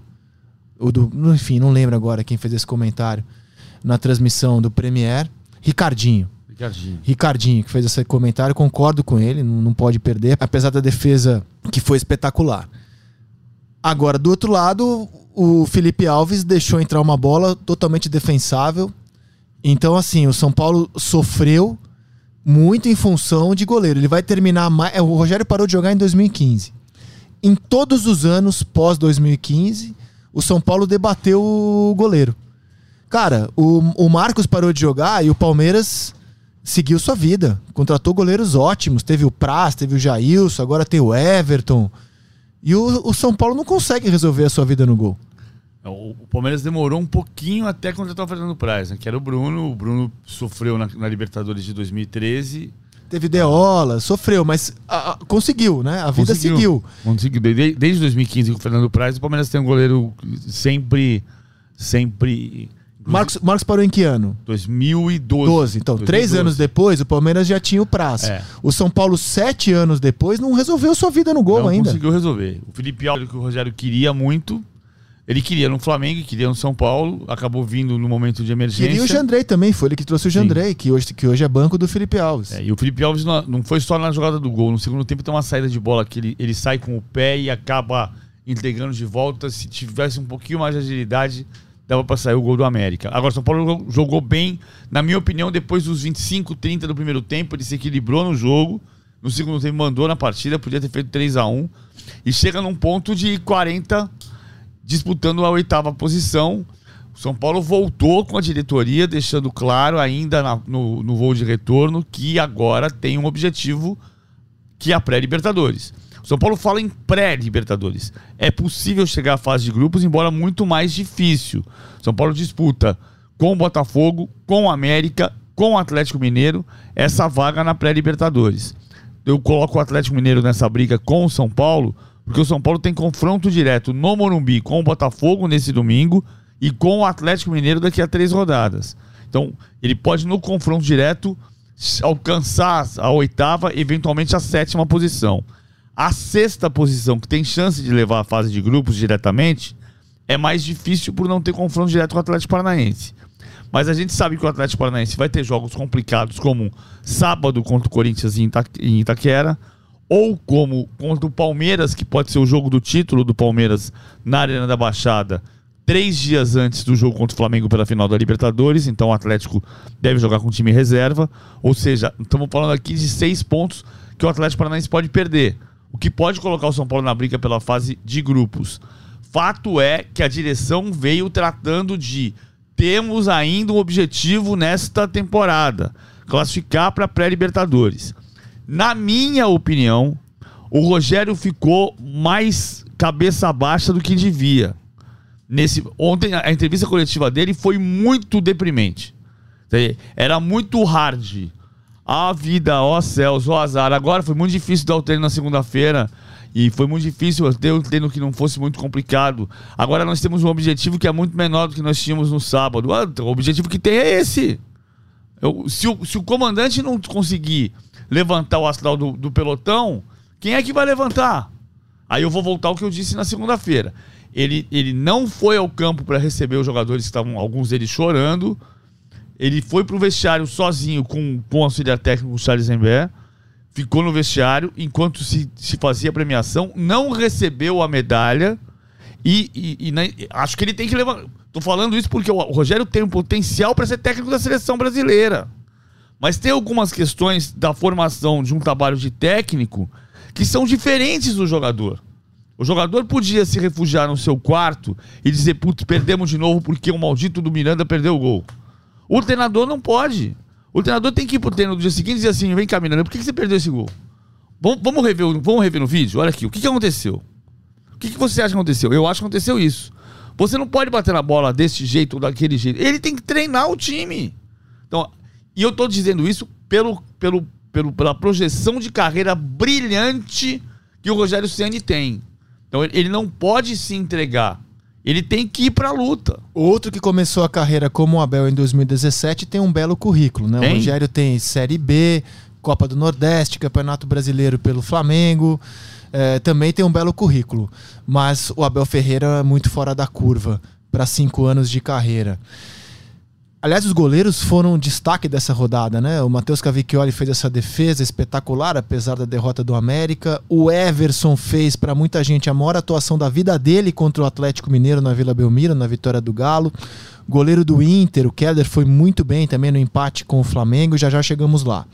Ou do, enfim, não lembro agora quem fez esse comentário na transmissão do Premier. Ricardinho. Ricardinho. Ricardinho, que fez esse comentário, concordo com ele, não, não pode perder, apesar da defesa que foi espetacular. Agora, do outro lado, o Felipe Alves deixou entrar uma bola totalmente defensável. Então, assim, o São Paulo sofreu muito em função de goleiro. Ele vai terminar mais. O Rogério parou de jogar em 2015. Em todos os anos pós 2015, o São Paulo debateu o goleiro. Cara, o, o Marcos parou de jogar e o Palmeiras seguiu sua vida. Contratou goleiros ótimos. Teve o Praz, teve o Jailson, agora tem o Everton. E o, o São Paulo não consegue resolver a sua vida no gol. O, o Palmeiras demorou um pouquinho até contratar o Fernando Praz, né? que era o Bruno. O Bruno sofreu na, na Libertadores de 2013. Teve Deola, sofreu, mas a, a, conseguiu, né? A vida conseguiu, seguiu. Conseguiu. Desde, desde 2015 com o Fernando Praz, o Palmeiras tem um goleiro sempre. Sempre Marcos, Marcos parou em que ano? 2012. 12. Então, 2012. três anos depois, o Palmeiras já tinha o prazo. É. O São Paulo, sete anos depois, não resolveu sua vida no gol não ainda. Não conseguiu resolver. O Felipe Alves, que o Rogério queria muito, ele queria no Flamengo, queria no São Paulo, acabou vindo no momento de emergência. Queria o Jandrei também, foi ele que trouxe o Jandrei, que hoje, que hoje é banco do Felipe Alves. É, e o Felipe Alves não, não, foi só na jogada do gol. No segundo tempo tem uma saída de bola que ele, ele sai com o pé e acaba entregando de volta. Se tivesse um pouquinho mais de agilidade, dava para sair o gol do América. Agora, São Paulo jogou bem, na minha opinião, depois dos 25, 30 do primeiro tempo, ele se equilibrou no jogo. No segundo tempo, mandou na partida, podia ter feito 3 a 1 E chega num ponto de 40, disputando a oitava posição. O São Paulo voltou com a diretoria, deixando claro ainda na, no, no voo de retorno que agora tem um objetivo que é a pré-Libertadores. O São Paulo fala em pré-Libertadores. É possível chegar à fase de grupos, embora muito mais difícil. São Paulo disputa com o Botafogo, com o América, com o Atlético Mineiro, essa vaga na pré-Libertadores. Eu coloco o Atlético Mineiro nessa briga com o São Paulo, porque o São Paulo tem confronto direto no Morumbi com o Botafogo nesse domingo e com o Atlético Mineiro daqui a três rodadas. Então, ele pode, no confronto direto, alcançar a oitava, eventualmente a sétima posição. A sexta posição, que tem chance de levar a fase de grupos diretamente, é mais difícil por não ter confronto direto com o Atlético Paranaense. Mas a gente sabe que o Atlético Paranaense vai ter jogos complicados, como sábado contra o Corinthians em, Itaquera, ou como contra o Palmeiras, que pode ser o jogo do título do Palmeiras na Arena da Baixada, três dias antes do jogo contra o Flamengo pela final da Libertadores. Então o Atlético deve jogar com time reserva. Ou seja, estamos falando aqui de seis pontos que o Atlético Paranaense pode perder o que pode colocar o São Paulo na briga pela fase de grupos. Fato é que a direção veio tratando de temos ainda um objetivo nesta temporada, classificar para pré-libertadores. Na minha opinião, o Rogério ficou mais cabeça baixa do que devia. Nesse, ontem a entrevista coletiva dele foi muito deprimente. Era muito hard a vida, ó céus, ó azar. Agora foi muito difícil dar o treino na segunda-feira. E foi muito difícil ter um treino que não fosse muito complicado. Agora nós temos um objetivo que é muito menor do que nós tínhamos no sábado. Ah, o objetivo que tem é esse. Eu, se, o, se o comandante não conseguir levantar o astral do, do pelotão, quem é que vai levantar? Aí eu vou voltar ao que eu disse na segunda-feira. Ele, ele não foi ao campo para receber os jogadores que estavam, alguns deles chorando. Ele foi pro vestiário sozinho com, com o auxiliar técnico Charles Zembé. Ficou no vestiário enquanto se, se fazia a premiação. Não recebeu a medalha. E, e, e acho que ele tem que levar. Tô falando isso porque o Rogério tem um potencial para ser técnico da seleção brasileira. Mas tem algumas questões da formação de um trabalho de técnico que são diferentes do jogador. O jogador podia se refugiar no seu quarto e dizer: Putz, perdemos de novo porque o maldito do Miranda perdeu o gol. O treinador não pode. O treinador tem que ir pro treino do dia seguinte e dizer assim: vem caminhando, por que, você perdeu esse gol? Vamos, rever, vamos rever no vídeo? Olha aqui, o que, aconteceu? O que você acha que aconteceu? Eu acho que aconteceu isso. Você não pode bater na bola desse jeito ou daquele jeito. Ele tem que treinar o time. Então, e eu tô dizendo isso pelo, pelo, pelo, pela projeção de carreira brilhante que o Rogério Ceni tem. Então, ele não pode se entregar. Ele tem que ir para a luta. Outro que começou a carreira como o Abel em 2017 tem um belo currículo, né? Tem? O Rogério tem Série B, Copa do Nordeste, Campeonato Brasileiro pelo Flamengo. É, também tem um belo currículo. Mas o Abel Ferreira é muito fora da curva para cinco anos de carreira. Aliás, os goleiros foram um destaque dessa rodada, né? O Matheus Cavicchioli fez essa defesa espetacular, apesar da derrota do América. O Everson fez, para muita gente, a maior atuação da vida dele contra o Atlético Mineiro na Vila Belmiro, na vitória do Galo. Goleiro do Inter, o Keller, foi muito bem também no empate com o Flamengo. Já já chegamos lá.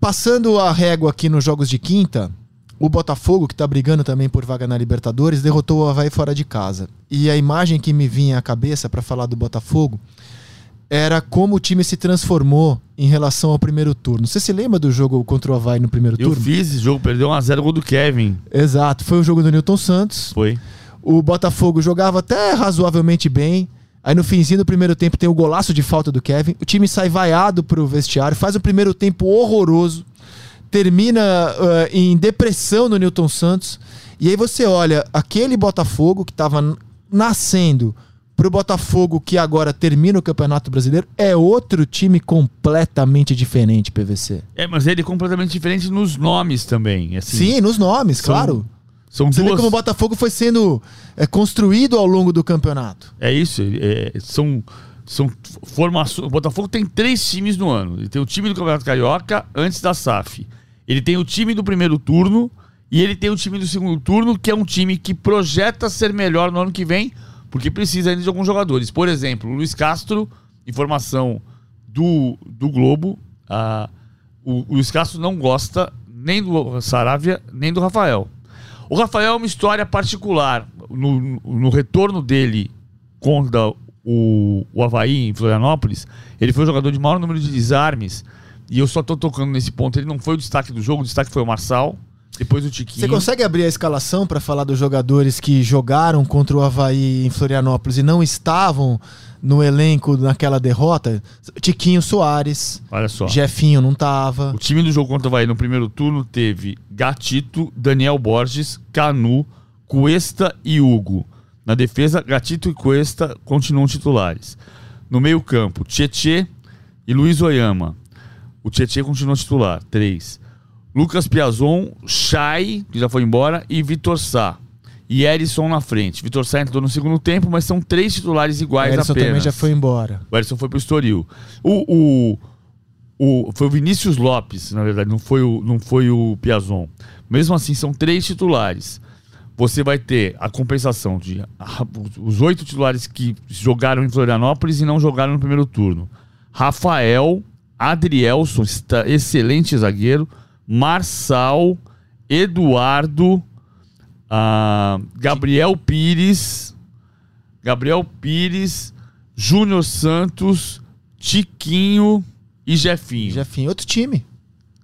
Passando a régua aqui nos jogos de quinta, o Botafogo, que está brigando também por vaga na Libertadores, derrotou o Havaí fora de casa. E a imagem que me vinha à cabeça para falar do Botafogo era como o time se transformou em relação ao primeiro turno. Você se lembra do jogo contra o Havaí no primeiro Eu turno? fiz esse jogo, perdeu 1x0 gol do Kevin. Exato, foi o jogo do Newton Santos. Foi. O Botafogo jogava até razoavelmente bem. Aí no finzinho do primeiro tempo tem o golaço de falta do Kevin. O time sai vaiado pro vestiário, faz o primeiro tempo horroroso, termina uh, em depressão no Newton Santos. E aí você olha aquele Botafogo que estava nascendo pro Botafogo que agora termina o Campeonato Brasileiro, é outro time completamente diferente, PVC. É, mas ele é completamente diferente nos nomes também. Assim. Sim, nos nomes, São claro. São Você duas... vê como o Botafogo foi sendo é, construído ao longo do campeonato. É isso. é, são, são formações. O Botafogo tem três times no ano. Ele tem o time do Campeonato Carioca antes da SAF. Ele tem o time do primeiro turno e ele tem o time do segundo turno, que é um time que projeta ser melhor no ano que vem, porque precisa ainda de alguns jogadores. Por exemplo, o Luiz Castro, informação do, do Globo, ah, o, o Luiz Castro não gosta nem do Saravia, nem do Rafael. O Rafael é uma história particular. No, no retorno dele contra o, o Havaí em Florianópolis, ele foi o jogador de maior número de desarmes. E eu só tô tocando nesse ponto. Ele não foi o destaque do jogo, o destaque foi o Marçal, depois o Tiquinho. Você consegue abrir a escalação para falar dos jogadores que jogaram contra o Havaí em Florianópolis e não estavam no elenco naquela derrota? Tiquinho Soares, Olha só. Jefinho não tava. O time do jogo contra o Havaí no primeiro turno teve Gatito, Daniel Borges, Canu, Cuesta e Hugo. Na defesa, Gatito e Cuesta continuam titulares. No meio-campo, Tietê e Luiz Oyama. O Tietê continua titular, três. Lucas Piazon, Chay, que já foi embora, e Vitor Sá. E Erisson na frente. Vitor Sá entrou no segundo tempo, mas são três titulares iguais Emerson apenas. também já foi embora. O Erisson foi pro Estoril. O, o, o, foi o Vinícius Lopes, na verdade, não foi o, não foi o Piazon. Mesmo assim, são três titulares. Você vai ter a compensação de ah, os oito titulares que jogaram em Florianópolis e não jogaram no primeiro turno. Rafael, Adrielson, está excelente zagueiro. Marçal, Eduardo, ah, Gabriel Pires, Gabriel Pires, Júnior Santos, Tiquinho e Jefinho. Jefinho, outro time.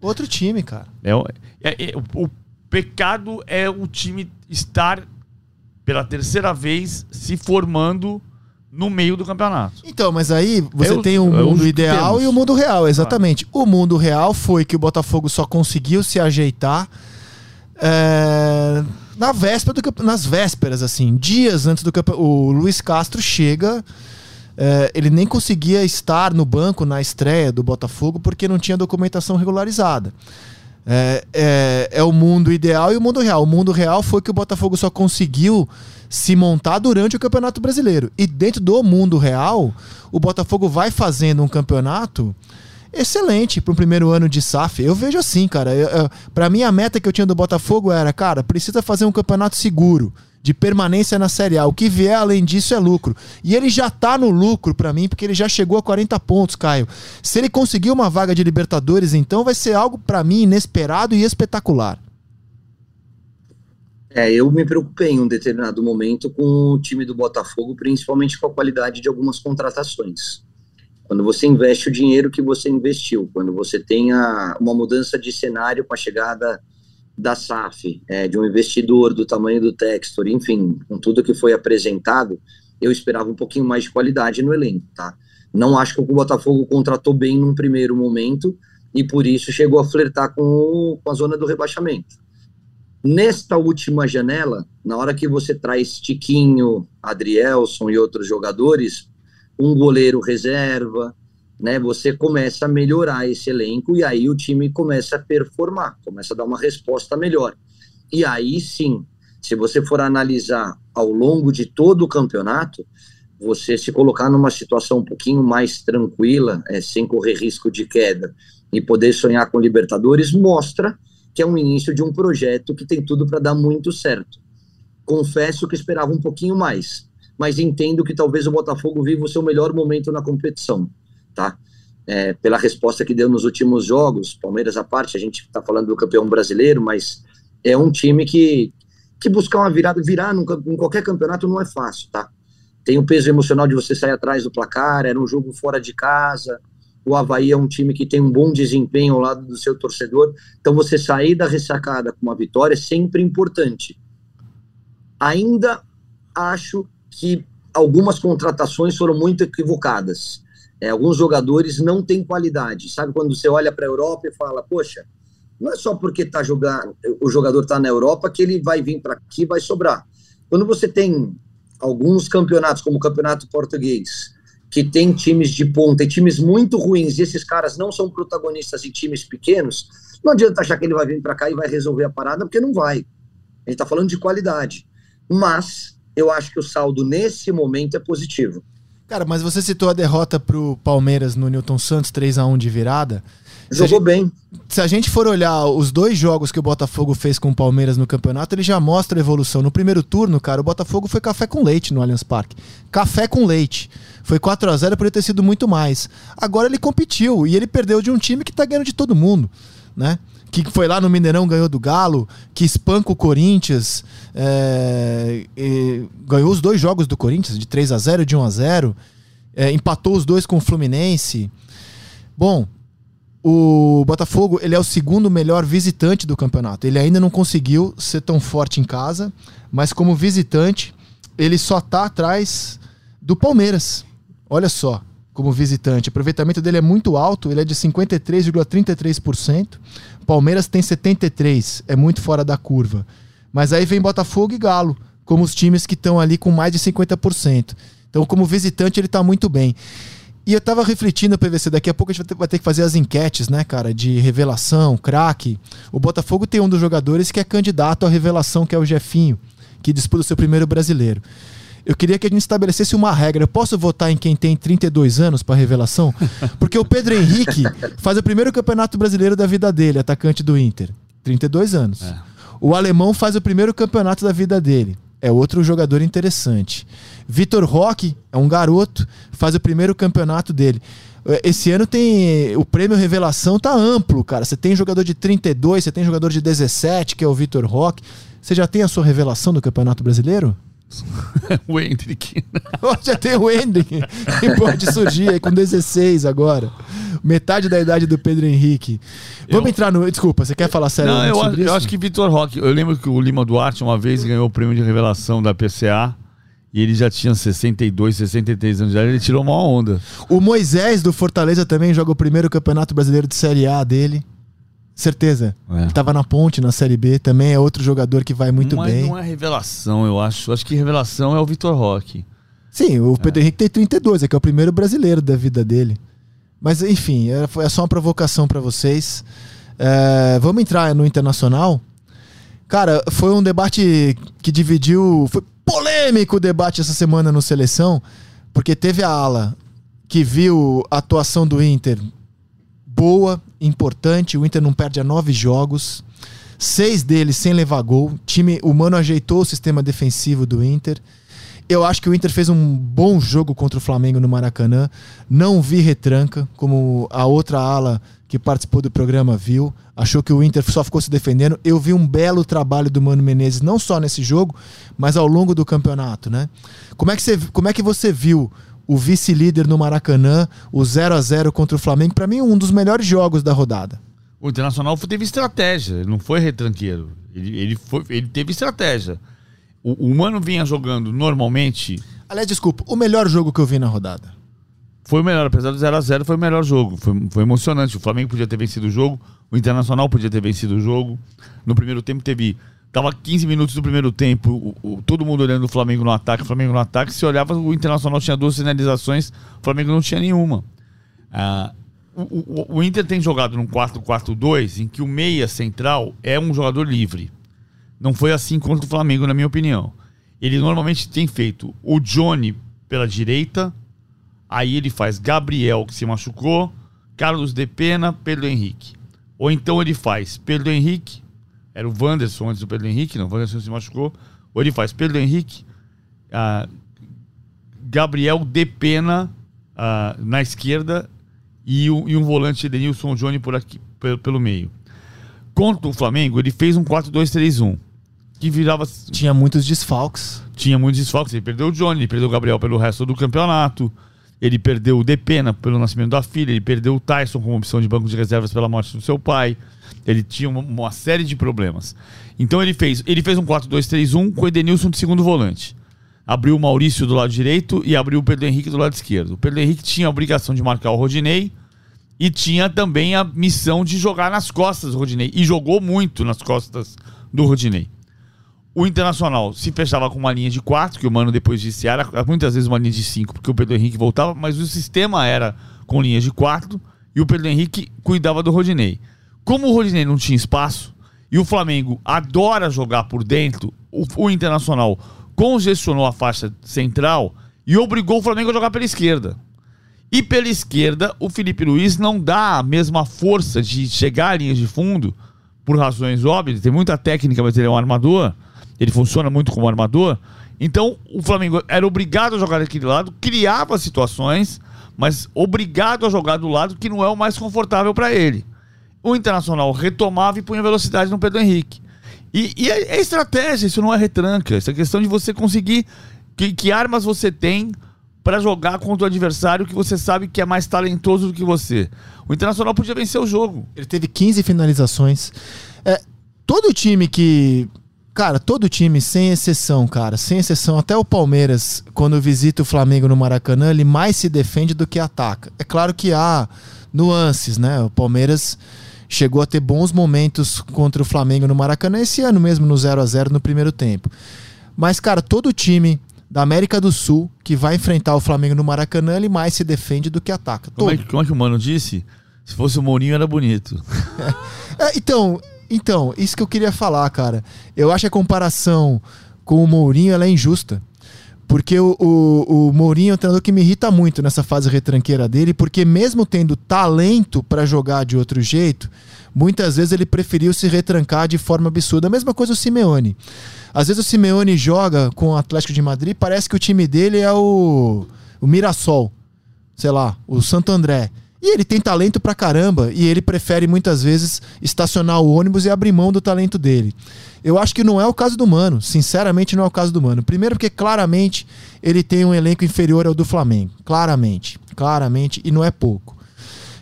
Outro time, cara. É, o- é- é- o, pecado é o time estar pela terceira vez se formando no meio do campeonato. Então, mas aí você tem o mundo ideal e o mundo real, exatamente. O mundo real foi que o Botafogo só conseguiu se ajeitar é, na véspera do, nas vésperas, assim, dias antes do campeonato. O Luiz Castro chega. é, ele nem conseguia estar no banco na estreia do Botafogo porque não tinha documentação regularizada. É, é, é o mundo ideal e o mundo real. O mundo real foi que o Botafogo só conseguiu se montar durante o Campeonato Brasileiro. E dentro do mundo real, o Botafogo vai fazendo um campeonato excelente para o primeiro ano de SAF. Eu vejo assim, cara. Para mim, a meta que eu tinha do Botafogo era, cara, precisa fazer um campeonato seguro, de permanência na Série A. O que vier além disso é lucro. E ele já tá no lucro para mim, porque ele já chegou a 40 pontos, Caio. Se ele conseguir uma vaga de Libertadores, então vai ser algo para mim inesperado e espetacular. É, eu me preocupei em um determinado momento com o time do Botafogo, principalmente com a qualidade de algumas contratações. Quando você investe o dinheiro que você investiu, quando você tem a, uma mudança de cenário com a chegada da SAF, é, de um investidor do tamanho do Textor, enfim, com tudo que foi apresentado, eu esperava um pouquinho mais de qualidade no elenco, tá? Não acho que o Botafogo contratou bem num primeiro momento e por isso chegou a flertar com, o, com a zona do rebaixamento. Nesta última janela, na hora que você traz Tiquinho, Adrielson e outros jogadores, um goleiro reserva, né? Você começa a melhorar esse elenco e aí o time começa a performar, começa a dar uma resposta melhor. E aí sim, se você for analisar ao longo de todo o campeonato, você se colocar numa situação um pouquinho mais tranquila, é, sem correr risco de queda, e poder sonhar com Libertadores, mostra que é um início de um projeto que tem tudo para dar muito certo. Confesso que esperava um pouquinho mais, mas entendo que talvez o Botafogo viva o seu melhor momento na competição, tá? É, pela resposta que deu nos últimos jogos, Palmeiras à parte, a gente está falando do campeão brasileiro, mas é um time que, que buscar uma virada, virar num, em qualquer campeonato não é fácil, tá? Tem o peso emocional de você sair atrás do placar, era um jogo fora de casa, o Havaí é um time que tem um bom desempenho ao lado do seu torcedor, então você sair da ressacada com uma vitória é sempre importante. Ainda acho que algumas contratações foram muito equivocadas. É, alguns jogadores não têm qualidade. Sabe quando você olha para a Europa e fala, poxa, não é só porque tá jogando, o jogador está na Europa que ele vai vir para aqui vai sobrar. Quando você tem alguns campeonatos, como o Campeonato Português, que tem times de ponta e times muito ruins, e esses caras não são protagonistas em times pequenos, não adianta achar que ele vai vir para cá e vai resolver a parada, porque não vai. A gente está falando de qualidade. Mas eu acho que o saldo nesse momento é positivo. Cara, mas você citou a derrota pro Palmeiras no Newton Santos, 3 a 1 de virada. Jogou gente, bem. Se a gente for olhar os dois jogos que o Botafogo fez com o Palmeiras no campeonato, ele já mostra a evolução. No primeiro turno, cara, o Botafogo foi café com leite no Allianz Parque. Café com leite. Foi 4 a 0 poderia ter sido muito mais. Agora ele competiu e ele perdeu de um time que tá ganhando de todo mundo, né? Que foi lá no Mineirão, ganhou do Galo, que espanca o Corinthians, é, ganhou os dois jogos do Corinthians, de 3 a 0 e de 1 a 0 é, empatou os dois com o Fluminense. Bom, o Botafogo ele é o segundo melhor visitante do campeonato. Ele ainda não conseguiu ser tão forte em casa, mas como visitante, ele só está atrás do Palmeiras. Olha só, como visitante. O aproveitamento dele é muito alto, ele é de 53,33%. Palmeiras tem 73, é muito fora da curva. Mas aí vem Botafogo e Galo, como os times que estão ali com mais de 50%. Então, como visitante, ele está muito bem. E eu estava refletindo, PVC, daqui a pouco a gente vai ter, vai ter, que fazer as enquetes, né, cara, de revelação, craque. O Botafogo tem um dos jogadores que é candidato à revelação, que é o Jefinho, que disputa o seu primeiro brasileiro. Eu queria que a gente estabelecesse uma regra. Eu posso votar em quem tem 32 anos para revelação? [LAUGHS] Porque o Pedro Henrique faz o primeiro campeonato brasileiro da vida dele, atacante do Inter. 32 anos. É. O alemão faz o primeiro campeonato da vida dele. É outro jogador interessante. Vitor Roque é um garoto, faz o primeiro campeonato dele. Esse ano tem o prêmio revelação tá amplo, cara. Você tem jogador de 32, você tem jogador de 17, que é o Vitor Roque. Você já tem a sua revelação do Campeonato Brasileiro? [LAUGHS] o Hendrick. [LAUGHS] Já tem o Hendrick, que pode surgir aí com 16 agora. Metade da idade do Pedro Henrique. Vamos eu... entrar no. Desculpa, você quer falar sério? Não, eu, acho, eu acho que Vitor Roque. Eu lembro que o Lima Duarte uma vez ganhou o prêmio de revelação da PCA. E ele já tinha 62, 63 anos, já ele tirou uma onda. O Moisés do Fortaleza também joga o primeiro campeonato brasileiro de Série A dele. Certeza. É. Ele tava na ponte na Série B, também é outro jogador que vai muito Mas bem. Mas não é revelação, eu acho. Acho que revelação é o Vitor Roque. Sim, o Pedro é. Henrique tem 32, é que é o primeiro brasileiro da vida dele. Mas enfim, é, é só uma provocação para vocês. É, vamos entrar no internacional. Cara, foi um debate que dividiu. Foi polêmico o debate essa semana no Seleção, porque teve a ala que viu a atuação do Inter boa, importante. O Inter não perde a nove jogos. Seis deles sem levar gol. Time, o Mano ajeitou o sistema defensivo do Inter. Eu acho que o Inter fez um bom jogo contra o Flamengo no Maracanã. Não vi retranca, como a outra ala que participou do programa viu. Achou que o Inter só ficou se defendendo. Eu vi um belo trabalho do Mano Menezes, não só nesse jogo, mas ao longo do campeonato, né? Como é que você, como é que você viu o vice-líder no Maracanã, o 0 a 0 contra o Flamengo, para mim um dos melhores jogos da rodada. O Internacional teve estratégia, ele não foi retranqueiro. Ele, ele, foi, ele teve estratégia. O, o Mano vinha jogando normalmente. Aliás, desculpa, o melhor jogo que eu vi na rodada. Foi o melhor, apesar do 0x0, foi o melhor jogo. Foi, foi emocionante. O Flamengo podia ter vencido o jogo, o Internacional podia ter vencido o jogo. No primeiro tempo teve Tava 15 minutos do primeiro tempo, o, o, todo mundo olhando o Flamengo no ataque, o Flamengo no ataque. Se olhava, o Internacional tinha duas sinalizações, o Flamengo não tinha nenhuma. Ah, o, o, Inter tem jogado num 4-4-2 em que o meia central é um jogador livre. Não foi assim contra o Flamengo, na minha opinião. Ele normalmente tem feito o Johnny pela direita. Aí ele faz Gabriel, que se machucou, Carlos De Pena, Pedro Henrique. Ou então ele faz Pedro Henrique, era o Wanderson antes do Pedro Henrique, não, o Wanderson se machucou. Ou ele faz Pedro Henrique, ah, Gabriel De Pena ah, na esquerda e, o- e um volante Edenilson Johnny por aqui, pelo, pelo meio. Contra o Flamengo, ele fez um 4-2-3-1, que virava Tinha muitos desfalques. tinha muitos desfalques. Ele perdeu o Johnny, ele perdeu o Gabriel pelo resto do campeonato. Ele perdeu o Depena pelo nascimento da filha. Ele perdeu o Tyson como opção de banco de reservas pela morte do seu pai. Ele tinha uma, uma série de problemas. Então ele fez, ele fez um 4-2-3-1 com o Edenilson de segundo volante. Abriu o Maurício do lado direito e abriu o Pedro Henrique do lado esquerdo. O Pedro Henrique tinha a obrigação de marcar o Rodinei e tinha também a missão de jogar nas costas do Rodinei. E jogou muito nas costas do Rodinei. O Internacional se fechava com uma linha de 4, que o Mano depois disse era muitas vezes uma linha de 5, porque o Pedro Henrique voltava, mas o sistema era com linhas de 4 e o Pedro Henrique cuidava do Rodinei. Como o Rodinei não tinha espaço e o Flamengo adora jogar por dentro, o, o Internacional congestionou a faixa central e obrigou o Flamengo a jogar pela esquerda. E pela esquerda, o Felipe Luiz não dá a mesma força de chegar à linha de fundo, por razões óbvias, tem muita técnica, mas ele é um armador, ele funciona muito como armador. Então, o Flamengo era obrigado a jogar daquele lado, criava situações, mas obrigado a jogar do lado que não é o mais confortável para ele. O Internacional retomava e punha velocidade no Pedro Henrique. E, e é, é estratégia, isso não é retranca. Isso é questão de você conseguir. Que, que armas você tem para jogar contra o adversário que você sabe que é mais talentoso do que você. O Internacional podia vencer o jogo. Ele teve 15 finalizações. É, todo time que. Cara, todo time, sem exceção, cara, sem exceção, até o Palmeiras, quando visita o Flamengo no Maracanã, ele mais se defende do que ataca. É claro que há nuances, né? O Palmeiras chegou a ter bons momentos contra o Flamengo no Maracanã esse ano mesmo, no 0 a 0 no primeiro tempo. Mas, cara, todo time da América do Sul que vai enfrentar o Flamengo no Maracanã, ele mais se defende do que ataca. Como é, que- como é que o Mano disse? Se fosse o Mourinho era bonito. [LAUGHS] É, então, então, isso que eu queria falar, cara. Eu acho a comparação com o Mourinho ela é injusta. Porque o, o, o Mourinho é um treinador que me irrita muito nessa fase retranqueira dele, porque mesmo tendo talento para jogar de outro jeito, muitas vezes ele preferiu se retrancar de forma absurda. A mesma coisa o Simeone. Às vezes o Simeone joga com o Atlético de Madrid, parece que o time dele é o, o Mirassol, sei lá, o Santo André. E ele tem talento pra caramba e ele prefere muitas vezes estacionar o ônibus e abrir mão do talento dele. Eu acho que não é o caso do Mano, sinceramente não é o caso do Mano. Primeiro porque claramente ele tem um elenco inferior ao do Flamengo, claramente, claramente e não é pouco.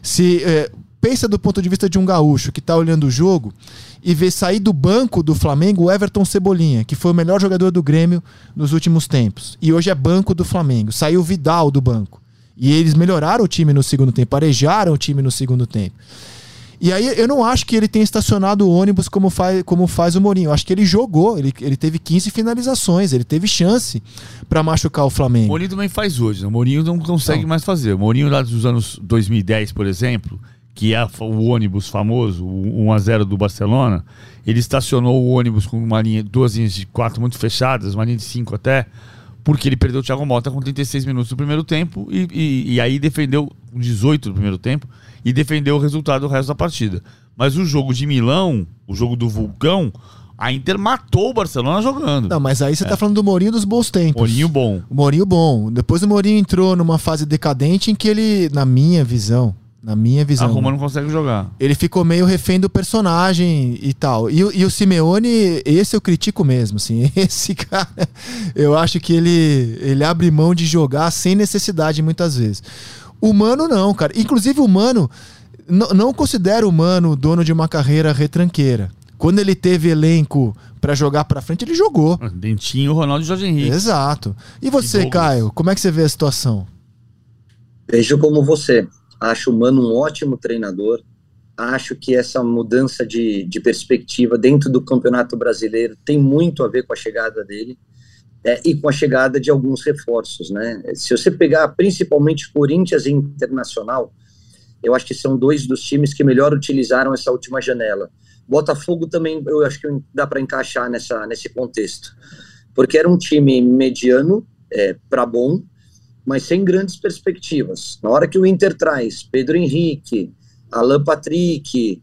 Se é, pensa do ponto de vista de um gaúcho que tá olhando o jogo e vê sair do banco do Flamengo o Everton Cebolinha, que foi o melhor jogador do Grêmio nos últimos tempos e hoje é banco do Flamengo. Saiu o Vidal do banco. E eles melhoraram o time no segundo tempo, arejaram o time no segundo tempo. E aí eu não acho que ele tenha estacionado o ônibus como faz, como faz o Mourinho. Eu acho que ele jogou, ele, ele teve 15 finalizações, ele teve chance pra machucar o O Flamengo. Mourinho também faz hoje. né? O Mourinho não consegue Não. mais fazer. O Mourinho lá dos anos 2010, por exemplo, que é o ônibus famoso, o 1x0 do Barcelona, ele estacionou o ônibus com uma linha, duas linhas de quatro muito fechadas, uma linha de cinco até, porque ele perdeu o Thiago Mota com 36 minutos no primeiro tempo e, e, e aí defendeu com 18 no primeiro tempo e defendeu o resultado do resto da partida. Mas o jogo de Milão, o jogo do Vulcão, a Inter matou o Barcelona jogando. Não, mas aí você tá falando do Mourinho dos bons tempos. Mourinho bom. O Mourinho bom. Depois o Mourinho entrou numa fase decadente em que ele, na minha visão, na minha A visão, Roma não consegue jogar. ele ficou meio refém do personagem e tal. E, o- e o Simeone, esse eu critico mesmo, assim. [LAUGHS] Esse cara, eu acho que ele, ele abre mão de jogar sem necessidade muitas vezes. O Mano não, cara. Inclusive o Mano, não considero o Mano dono de uma carreira retranqueira. Quando ele teve elenco pra jogar pra frente, ele jogou. Dentinho, Ronaldo e Jorge Henrique. Exato. E você, Douglas. Caio, como é que você vê a situação? Vejo como você. Acho o Mano um ótimo treinador. Acho que essa mudança de, de perspectiva dentro do Campeonato Brasileiro tem muito a ver com a chegada dele é, e com a chegada de alguns reforços, né? Se você pegar principalmente Corinthians e Internacional, eu acho que são dois dos times que melhor utilizaram essa última janela. Botafogo também, eu acho que dá para encaixar nessa, nesse contexto, porque era um time mediano é, para bom mas sem grandes perspectivas. Na hora que o Inter traz Pedro Henrique, Alan Patrick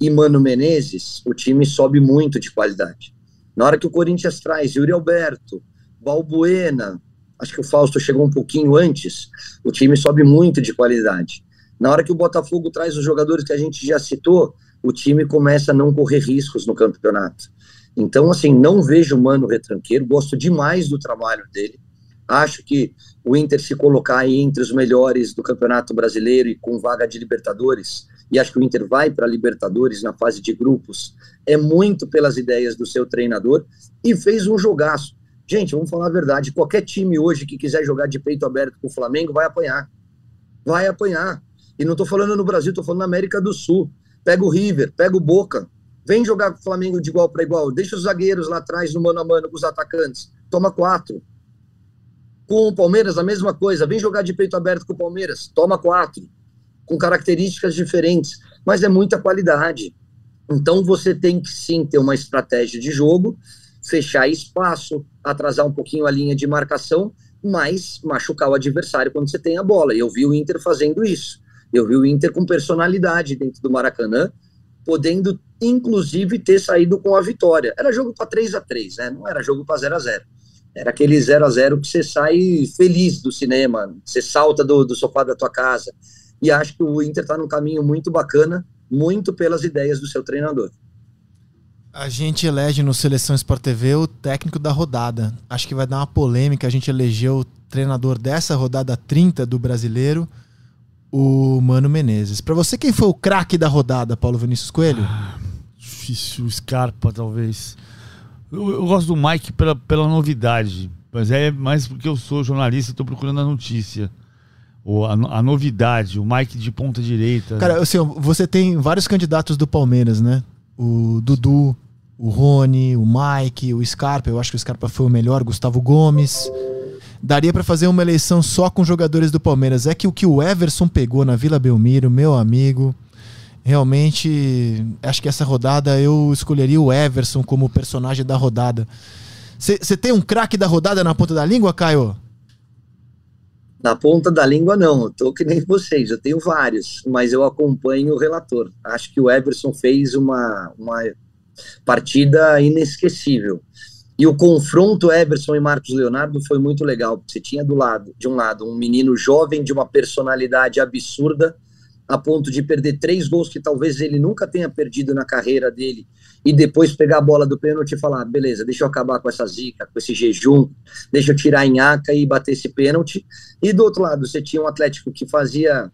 e Mano Menezes, o time sobe muito de qualidade. Na hora que o Corinthians traz Yuri Alberto, Balbuena, acho que o Fausto chegou um pouquinho antes, o time sobe muito de qualidade. Na hora que o Botafogo traz os jogadores que a gente já citou, o time começa a não correr riscos no campeonato. Então, assim, não vejo o Mano retranqueiro, gosto demais do trabalho dele. Acho que o Inter se colocar aí entre os melhores do Campeonato Brasileiro e com vaga de Libertadores, e acho que o Inter vai para Libertadores na fase de grupos, é muito pelas ideias do seu treinador e fez um jogaço. Gente, vamos falar a verdade, qualquer time hoje que quiser jogar de peito aberto com o Flamengo vai apanhar. Vai apanhar. E não estou falando no Brasil, estou falando na América do Sul. Pega o River, pega o Boca, vem jogar com o Flamengo de igual para igual, deixa os zagueiros lá atrás no mano a mano com os atacantes, toma quatro. Com o Palmeiras, a mesma coisa. Vem jogar de peito aberto com o Palmeiras. Toma quatro. Com características diferentes. Mas é muita qualidade. Então você tem que sim ter uma estratégia de jogo, fechar espaço, atrasar um pouquinho a linha de marcação, mas machucar o adversário quando você tem a bola. Eu vi o Inter fazendo isso. Eu vi o Inter com personalidade dentro do Maracanã, podendo inclusive ter saído com a vitória. Era jogo para 3 a 3 né? Não era jogo para 0 a 0 era aquele 0 a 0 que você sai feliz do cinema, você salta do, do sofá da tua casa. E acho que o Inter está num caminho muito bacana, muito pelas ideias do seu treinador. A gente elege no Seleção Sport TV o técnico da rodada. Acho que vai dar uma polêmica. A gente elegeu o treinador dessa rodada 30 do brasileiro, o Mano Menezes. Para você, quem foi o craque da rodada, Paulo Vinícius Coelho? Ah, difícil, Scarpa, talvez. Eu, eu, gosto do Mike pela, pela novidade, mas é mais porque eu sou jornalista e estou procurando a notícia. Ou a, a, novidade, o Mike de ponta direita. Cara, assim, você tem vários candidatos do Palmeiras, né? O Dudu, o Rony, o Mike, o Scarpa. Eu acho que o Scarpa foi o melhor, Gustavo Gomes. Daria para fazer uma eleição só com jogadores do Palmeiras. É que o que o Everson pegou na Vila Belmiro, meu amigo, realmente acho que essa rodada eu escolheria o Everson como personagem da rodada. Você tem um craque da rodada na ponta da língua, Caio? Na ponta da língua, não. Eu tô que nem vocês, eu tenho vários, mas eu acompanho o relator. Acho que o Everson fez uma, uma partida inesquecível. E o confronto Everson e Marcos Leonardo foi muito legal. Você tinha do lado, de um lado, um menino jovem de uma personalidade absurda, a ponto de perder três gols que talvez ele nunca tenha perdido na carreira dele, e depois pegar a bola do pênalti e falar: beleza, deixa eu acabar com essa zica, com esse jejum, deixa eu tirar a nhaca e bater esse pênalti. E do outro lado, você tinha um Atlético que fazia.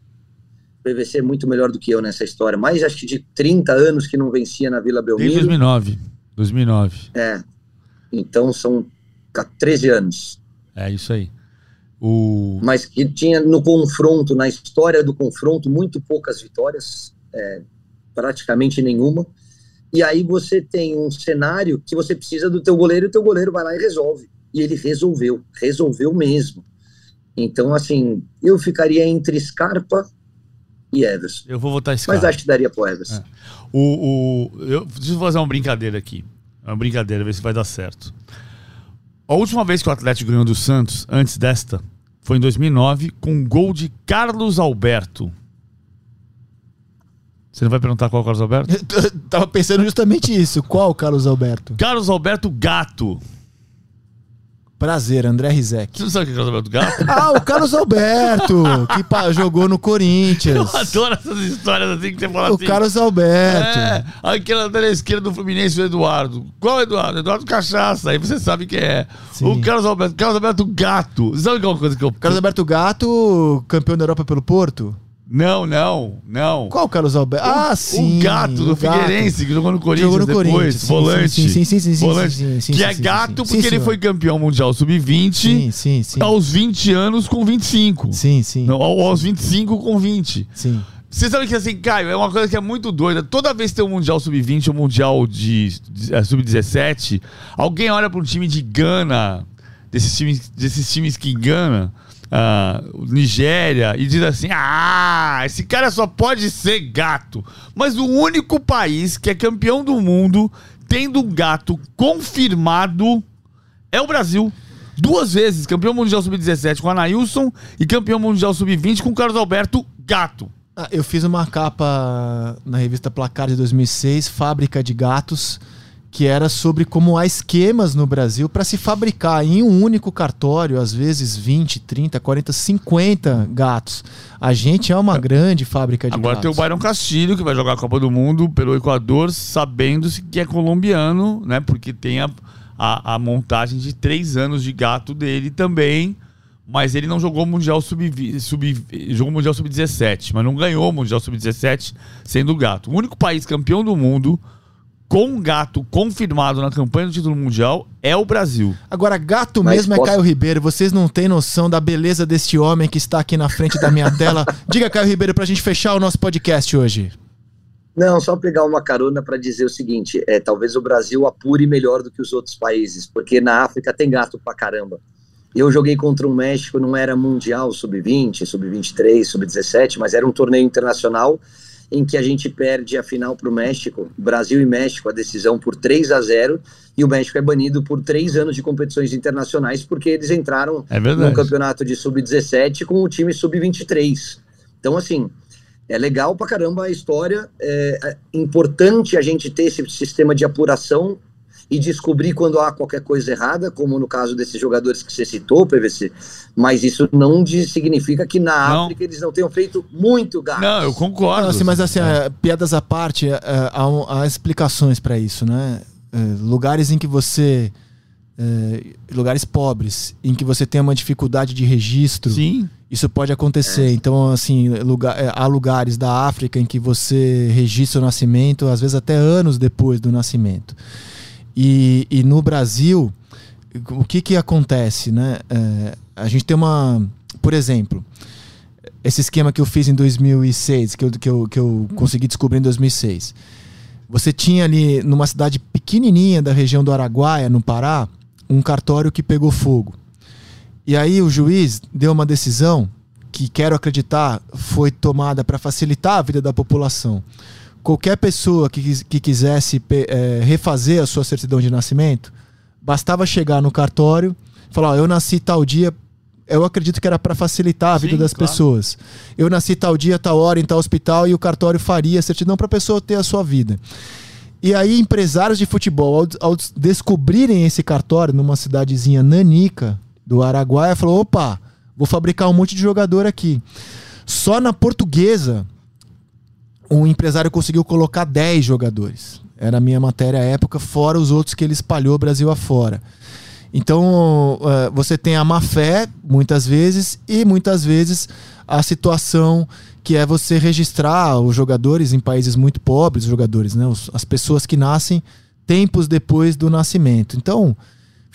PVC muito melhor do que eu nessa história, mais acho que de 30 anos que não vencia na Vila Belmiro. Desde 2009. 2009. É. Então são 13 anos. É isso aí. O... Mas que tinha no confronto, na história do confronto, muito poucas vitórias, é, praticamente nenhuma. E aí você tem um cenário que você precisa do teu goleiro e o teu goleiro vai lá e resolve. E ele resolveu, resolveu mesmo. Então, assim, eu ficaria entre Scarpa e Everson. Eu vou votar Scarpa. Mas acho que daria pro Everson. É. O, o, eu preciso fazer uma brincadeira aqui. Uma brincadeira, ver se vai dar certo. A última vez que o Atlético ganhou do Santos, antes desta, foi em 2009, com um gol de Carlos Alberto. Você não vai perguntar qual é o Carlos Alberto? [LAUGHS] Tava pensando justamente isso. Qual Carlos Alberto? Carlos Alberto Gato. Prazer, André Rizek. Você não sabe o que é o Carlos Alberto Gato? [LAUGHS] ah, o Carlos Alberto, que jogou no Corinthians. Eu adoro essas histórias assim que você fala o assim. O Carlos Alberto. É, aquela da esquerda do Fluminense, o Eduardo. Qual Eduardo? Eduardo Cachaça, aí você sabe quem é. Sim. O Carlos Alberto, Carlos Alberto Gato. Sabe qual coisa que eu... Carlos Alberto Gato, campeão da Europa pelo Porto? Não, não, não. Qual o Carlos Alberto? Ah, sim. O gato do o Figueirense, gato. que jogou no Corinthians jogou no depois. Corinthians. Sim, volante. Sim, sim, sim. sim, volante. sim, sim que é gato porque ele foi campeão mundial sub-20 sim, sim, sim. aos 20 anos com 25. Sim, sim. Não, aos 25 com 20. Sim. Você sabe que assim, Caio, é uma coisa que é muito doida. Toda vez que tem um Mundial Sub-20 ou um Mundial de, de, é, Sub-17, alguém olha para um time de Gana, desses times, desses times que engana uh, Nigéria e diz assim: ah, esse cara só pode ser gato. Mas o único país que é campeão do mundo tendo gato confirmado é o Brasil. duas vezes campeão mundial sub-17 com Anailson e campeão mundial sub-20 com Carlos Alberto Gato. Ah, eu fiz uma capa na revista Placar de 2006, Fábrica de Gatos, que era sobre como há esquemas no Brasil para se fabricar em um único cartório, às vezes 20, 30, 40, 50 gatos. A gente é uma grande fábrica de Agora gatos. tem o Byron Castilho, que vai jogar a Copa do Mundo pelo Equador, sabendo que é colombiano, né? Porque tem a, a, a montagem de três anos de gato dele também. Mas ele não jogou o Mundial Sub, sub jogou Mundial Sub-17, mas não ganhou o Mundial Sub-17 sendo gato. O único país campeão do mundo com um gato confirmado na campanha do título mundial é o Brasil. Agora, gato Mas mesmo é posso- Caio Ribeiro. Vocês não têm noção da beleza deste homem que está aqui na frente da minha tela. [LAUGHS] Diga, Caio Ribeiro, pra gente fechar o nosso podcast hoje. Não, só pegar uma carona para dizer o seguinte: é, talvez o Brasil apure melhor do que os outros países, porque na África tem gato pra caramba. Eu joguei contra o México, não era mundial sub-20, sub-23, sub-17, mas era um torneio internacional em que a gente perde a final para o México, Brasil e México, a decisão por 3 a 0 e o México é banido por três anos de competições internacionais porque eles entraram É no campeonato de sub-17 com o time sub-23. Então, assim, é legal pra caramba a história. É, é importante a gente ter esse sistema de apuração e descobrir quando há qualquer coisa errada, como no caso desses jogadores que você citou, PVC. Mas isso não significa que na Não. África eles não tenham feito muito gato. Não, eu concordo. Não, assim, mas assim, É. é, piadas à parte, é, há, um- há explicações para isso, né? É, lugares em que você. é, lugares pobres, em que você tem uma dificuldade de registro, Sim. isso pode acontecer. Então, assim, lugar, é, há lugares da África em que você registra o nascimento, às vezes até anos depois do nascimento. E, e no Brasil, o que que acontece, né? É, a gente tem uma, por exemplo, esse esquema que eu fiz em 2006, que eu, que eu, que eu consegui descobrir em 2006. Você tinha ali, numa cidade pequenininha da região do Araguaia, no Pará, um cartório que pegou fogo. E aí o juiz deu uma decisão que, quero acreditar, foi tomada para facilitar a vida da população. Qualquer pessoa que, que quisesse eh, refazer a sua certidão de nascimento, bastava chegar no cartório falar: ó, eu nasci tal dia. Eu acredito que era para facilitar a vida Sim, das claro. pessoas. Eu nasci tal dia, tal hora, em tal hospital, e o cartório faria a certidão para a pessoa ter a sua vida. E aí, empresários de futebol, ao, ao descobrirem esse cartório numa cidadezinha nanica do Araguaia, falou: opa, vou fabricar um monte de jogador aqui. Só na portuguesa, um empresário conseguiu colocar 10 jogadores. Era a minha matéria à época, fora os outros que ele espalhou Brasil afora. Então, eh, você tem a má fé, muitas vezes, e muitas vezes a situação que é você registrar os jogadores em países muito pobres, os jogadores, né? Os- as pessoas que nascem tempos depois do nascimento. Então,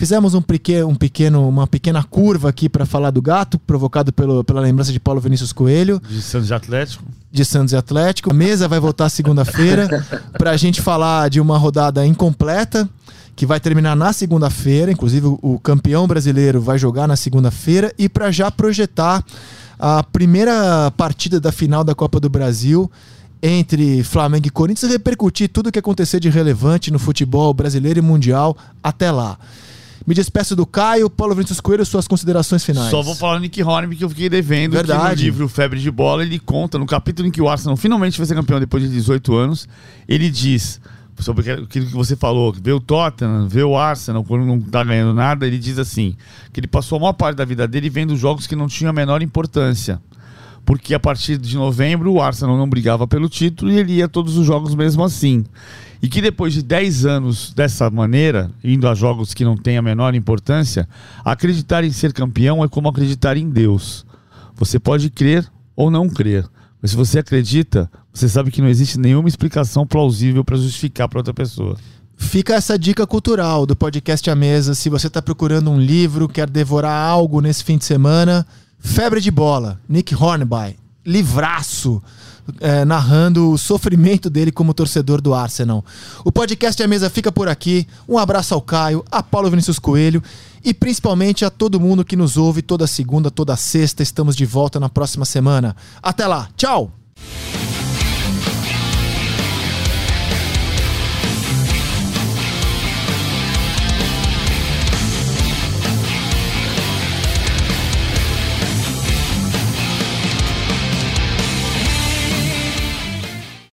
fizemos um pequeno, um pequeno, uma pequena curva aqui para falar do gato, provocado pelo, pela lembrança de Paulo Vinícius Coelho De Santos de Atlético. de Santos e Atlético. A mesa vai voltar segunda-feira [LAUGHS] para a gente falar de uma rodada incompleta que vai terminar na segunda-feira. Inclusive, o- o campeão brasileiro vai jogar na segunda-feira e para já projetar a primeira partida da final da Copa do Brasil entre Flamengo e Corinthians e repercutir tudo o que acontecer de relevante no futebol brasileiro e mundial até lá. Me despeço do Caio, Paulo Vinícius Coelho, suas considerações finais. Só vou falar do Nick Hornby que eu fiquei devendo. Que no Verdade. livro Febre de Bola, ele conta, no capítulo em que o Arsenal finalmente vai ser campeão depois de 18 anos, ele diz, sobre aquilo que você falou, vê o Tottenham, vê o Arsenal quando não tá ganhando nada, ele diz assim, que ele passou a maior parte da vida dele vendo jogos que não tinham a menor importância. Porque a partir de novembro o Arsenal não brigava pelo título e ele ia todos os jogos mesmo assim. E que depois de 10 anos dessa maneira, indo a jogos que não têm a menor importância, acreditar em ser campeão é como acreditar em Deus. Você pode crer ou não crer, mas se você acredita, você sabe que não existe nenhuma explicação plausível para justificar para outra pessoa. Fica essa dica cultural do podcast à mesa. Se você está procurando um livro, quer devorar algo nesse fim de semana, Febre de Bola, Nick Hornby, livraço, é, narrando o sofrimento dele como torcedor do Arsenal. O podcast à mesa fica por aqui. Um abraço ao Caio, a Paulo Vinícius Coelho e principalmente a todo mundo que nos ouve toda segunda, toda sexta. Estamos de volta na próxima semana. Até lá, tchau!